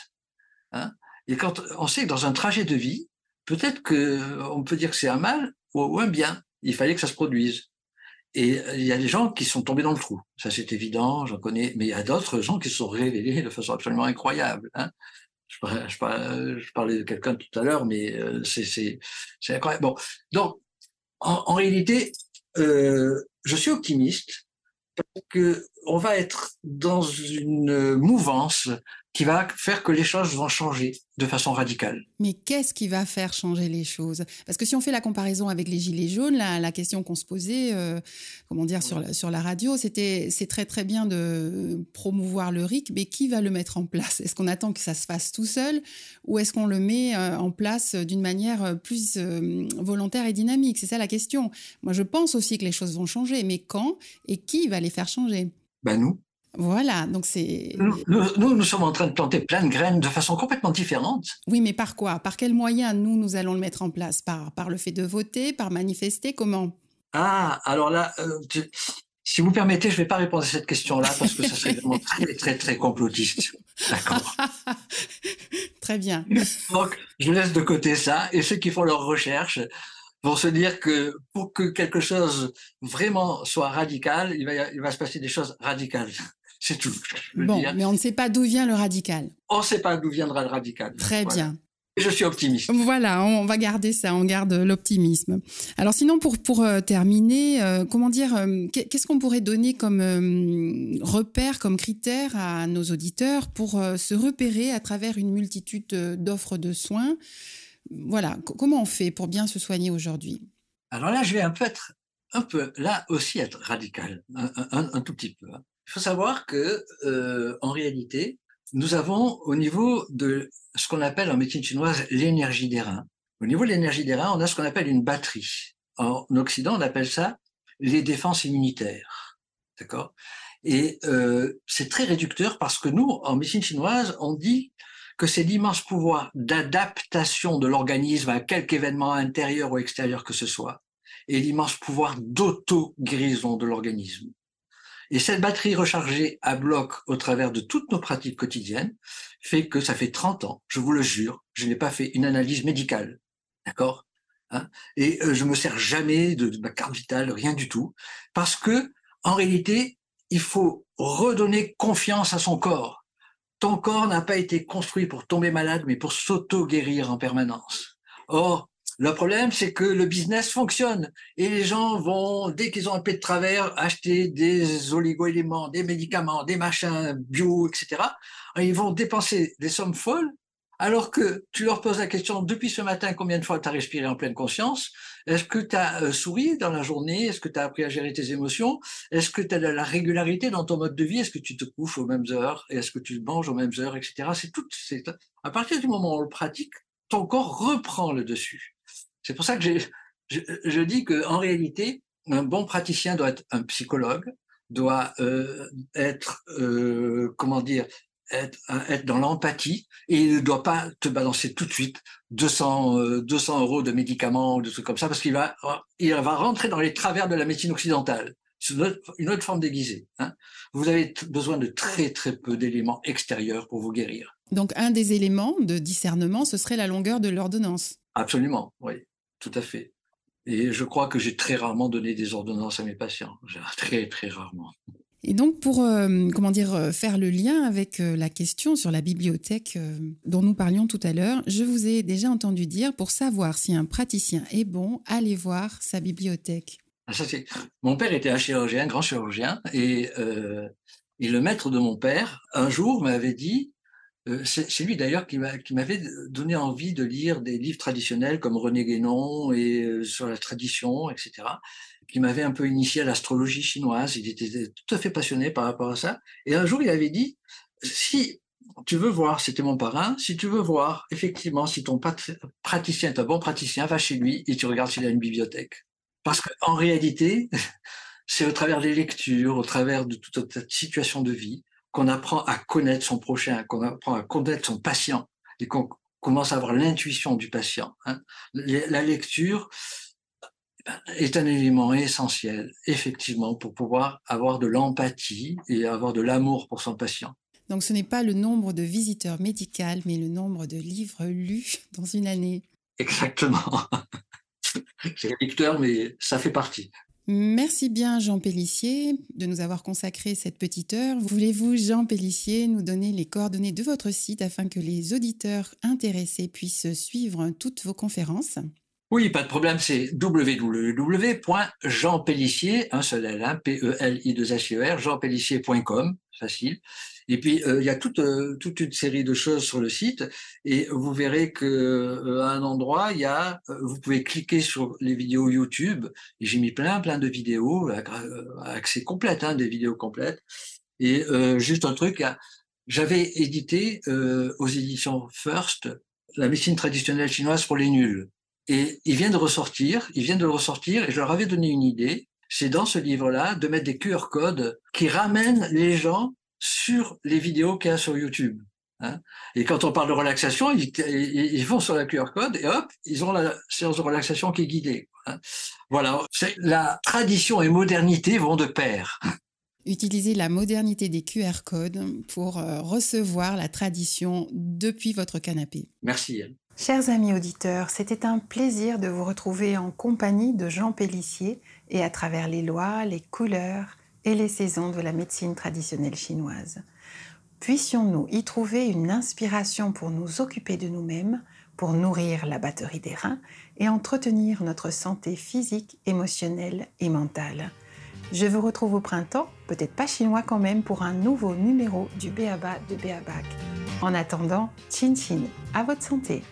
Hein. Et quand on sait que dans un trajet de vie, peut-être que on peut dire que c'est un mal ou un bien. Il fallait que ça se produise. Et euh, il y a des gens qui sont tombés dans le trou. Ça, c'est évident, j'en connais. Mais il y a d'autres gens qui se sont révélés de façon absolument incroyable. Hein. Je, parlais, je, parlais, de quelqu'un tout à l'heure, mais euh, c'est incroyable. Bon, donc, en, réalité, euh, je suis optimiste parce que on va être dans une mouvance qui va faire que les choses vont changer de façon radicale.
Mais qu'est-ce qui va faire changer les choses? Parce que si on fait la comparaison avec les gilets jaunes, la, la question qu'on se posait, euh, comment dire, sur la, sur la radio, c'était c'est très très bien de promouvoir le RIC, mais qui va le mettre en place? Est-ce qu'on attend que ça se fasse tout seul, ou est-ce qu'on le met euh, en place d'une manière plus euh, volontaire et dynamique? C'est ça la question. Moi, je pense aussi que les choses vont changer, mais quand et qui va les faire changer?
Ben nous.
Voilà, donc c'est.
Nous, nous, sommes en train de planter plein de graines de façon complètement différente.
Oui, mais par quoi? Par quels moyens nous, nous allons le mettre en place? Par, par le fait de voter, par manifester Comment?
Ah, alors là, euh, si vous permettez, je ne vais pas répondre à cette question-là parce que ça serait vraiment très, très, très complotiste. D'accord.
très bien.
Donc, je laisse de côté ça et ceux qui font leurs recherches vont se dire que pour que quelque chose vraiment soit radical, il va, il va se passer des choses radicales. C'est tout.
Bon, mais on ne sait pas d'où vient le radical.
On ne sait pas d'où viendra le radical.
Très bien.
je suis optimiste.
Voilà, on va garder ça, on garde l'optimisme. Alors sinon, pour, pour euh, terminer, euh, comment dire, euh, qu'est-ce qu'on pourrait donner comme repère, comme critère à nos auditeurs pour se repérer à travers une multitude d'offres de soins? Voilà, comment on fait pour bien se soigner aujourd'hui?
Alors là, je vais un peu être, un peu, là aussi être radical, un tout petit peu. Hein. Il faut savoir que, euh, en réalité, nous avons au niveau de ce qu'on appelle en médecine chinoise l'énergie des reins. Au niveau de l'énergie des reins, on a ce qu'on appelle une batterie. En Occident, on appelle ça les défenses immunitaires. D'accord? Et euh, c'est très réducteur parce que nous, en médecine chinoise, on dit que c'est l'immense pouvoir d'adaptation de l'organisme à quelque événement intérieur ou extérieur que ce soit, et l'immense pouvoir d'auto-guérison de l'organisme. Et cette batterie rechargée à bloc au travers de toutes nos pratiques quotidiennes fait que ça fait 30 ans, je vous le jure, je n'ai pas fait une analyse médicale. D'accord? Hein? Et euh, je me sers jamais de, de ma carte vitale, rien du tout. Parce que, en réalité, il faut redonner confiance à son corps. Ton corps n'a pas été construit pour tomber malade, mais pour s'auto-guérir en permanence. Or, le problème, c'est que le business fonctionne et les gens vont, dès qu'ils ont un peu de travers, acheter des oligo-éléments, des médicaments, des machins bio, etc. ils vont dépenser des sommes folles alors que tu leur poses la question depuis ce matin, combien de fois tu as respiré en pleine conscience? Est-ce que tu as euh, souri dans la journée? Est-ce que tu as appris à gérer tes émotions? Est-ce que tu as de la régularité dans ton mode de vie? Est-ce que tu te couches aux mêmes heures? Est-ce que tu manges aux mêmes heures, etc. C'est tout. À partir du moment où on le pratique, ton corps reprend le dessus. C'est pour ça que je, je, dis qu'en réalité, un bon praticien doit être un psychologue, doit euh, être, euh, comment dire, être, être dans l'empathie et il ne doit pas te balancer tout de suite 200, 200 euh, euros de médicaments ou de trucs comme ça parce qu'il va, il va rentrer dans les travers de la médecine occidentale. C'est une, autre, forme déguisée. Hein. Vous avez besoin de très très peu d'éléments extérieurs pour vous guérir.
Donc un des éléments de discernement, ce serait la longueur de l'ordonnance.
Absolument, oui. Tout à fait. Et je crois que j'ai très rarement donné des ordonnances à mes patients. Très, très rarement.
Et donc, pour euh, comment dire, euh, faire le lien avec euh, la question sur la bibliothèque dont nous parlions tout à l'heure, je vous ai déjà entendu dire pour savoir si un praticien est bon, allez voir sa bibliothèque.
Ah, mon père était un chirurgien, un grand chirurgien, et, et le maître de mon père, un jour, m'avait dit c'est lui d'ailleurs qui m'avait donné envie de lire des livres traditionnels comme René Guénon et euh, sur la tradition, etc. Qui m'avait un peu initié à l'astrologie chinoise. Il était tout à fait passionné par rapport à ça. Et un jour, il avait dit si tu veux voir, c'était mon parrain, si tu veux voir effectivement si ton praticien est un bon praticien, va chez lui et tu regardes s'il a une bibliothèque. Parce qu'en réalité, c'est au travers des lectures, au travers de toute cette situation de vie, qu'on apprend à connaître son prochain, qu'on apprend à connaître son patient et qu'on commence à avoir l'intuition du patient. Hein. La lecture est un élément essentiel, effectivement, pour pouvoir avoir de l'empathie et avoir de l'amour pour son patient.
Donc ce n'est pas le nombre de visiteurs médicaux, mais le nombre de livres lus dans une année.
Exactement. C'est lecteur, mais ça fait partie.
Merci bien Jean Pellissier de nous avoir consacré cette petite heure. Voulez-vous Jean Pellissier nous donner les coordonnées de votre site afin que les auditeurs intéressés puissent suivre toutes vos conférences?
Oui, pas de problème, c'est www.jeanpellissier, un seul L, hein, P-E-L-I-2-S-I-E-R, jeanpellissier.com, facile. Et puis, euh, il y a toute, euh, toute une série de choses sur le site et vous verrez que euh, à un endroit, il y a, vous pouvez cliquer sur les vidéos YouTube j'ai mis plein, plein de vidéos, accès complète, hein, des vidéos complètes. Et juste un truc, j'avais édité aux éditions First la médecine traditionnelle chinoise pour les nuls. Et il vient de ressortir, il vient de le ressortir, et je leur avais donné une idée. C'est dans ce livre-là de mettre des QR codes qui ramènent les gens sur les vidéos qu'il y a sur YouTube. Hein. Et quand on parle de relaxation, ils, vont sur la QR code et hop, ils ont la séance de relaxation qui est guidée. Hein. Voilà, la tradition et modernité vont de pair.
Utilisez la modernité des QR codes pour euh, recevoir la tradition depuis votre canapé.
Merci.
Chers amis auditeurs, c'était un plaisir de vous retrouver en compagnie de Jean Pellissier et à travers les lois, les couleurs et les saisons de la médecine traditionnelle chinoise. Puissions-nous y trouver une inspiration pour nous occuper de nous-mêmes, pour nourrir la batterie des reins et entretenir notre santé physique, émotionnelle et mentale. Je vous retrouve au printemps, peut-être pas chinois quand même, pour un nouveau numéro du Béaba de Béabac. En attendant, chin chin, à votre santé!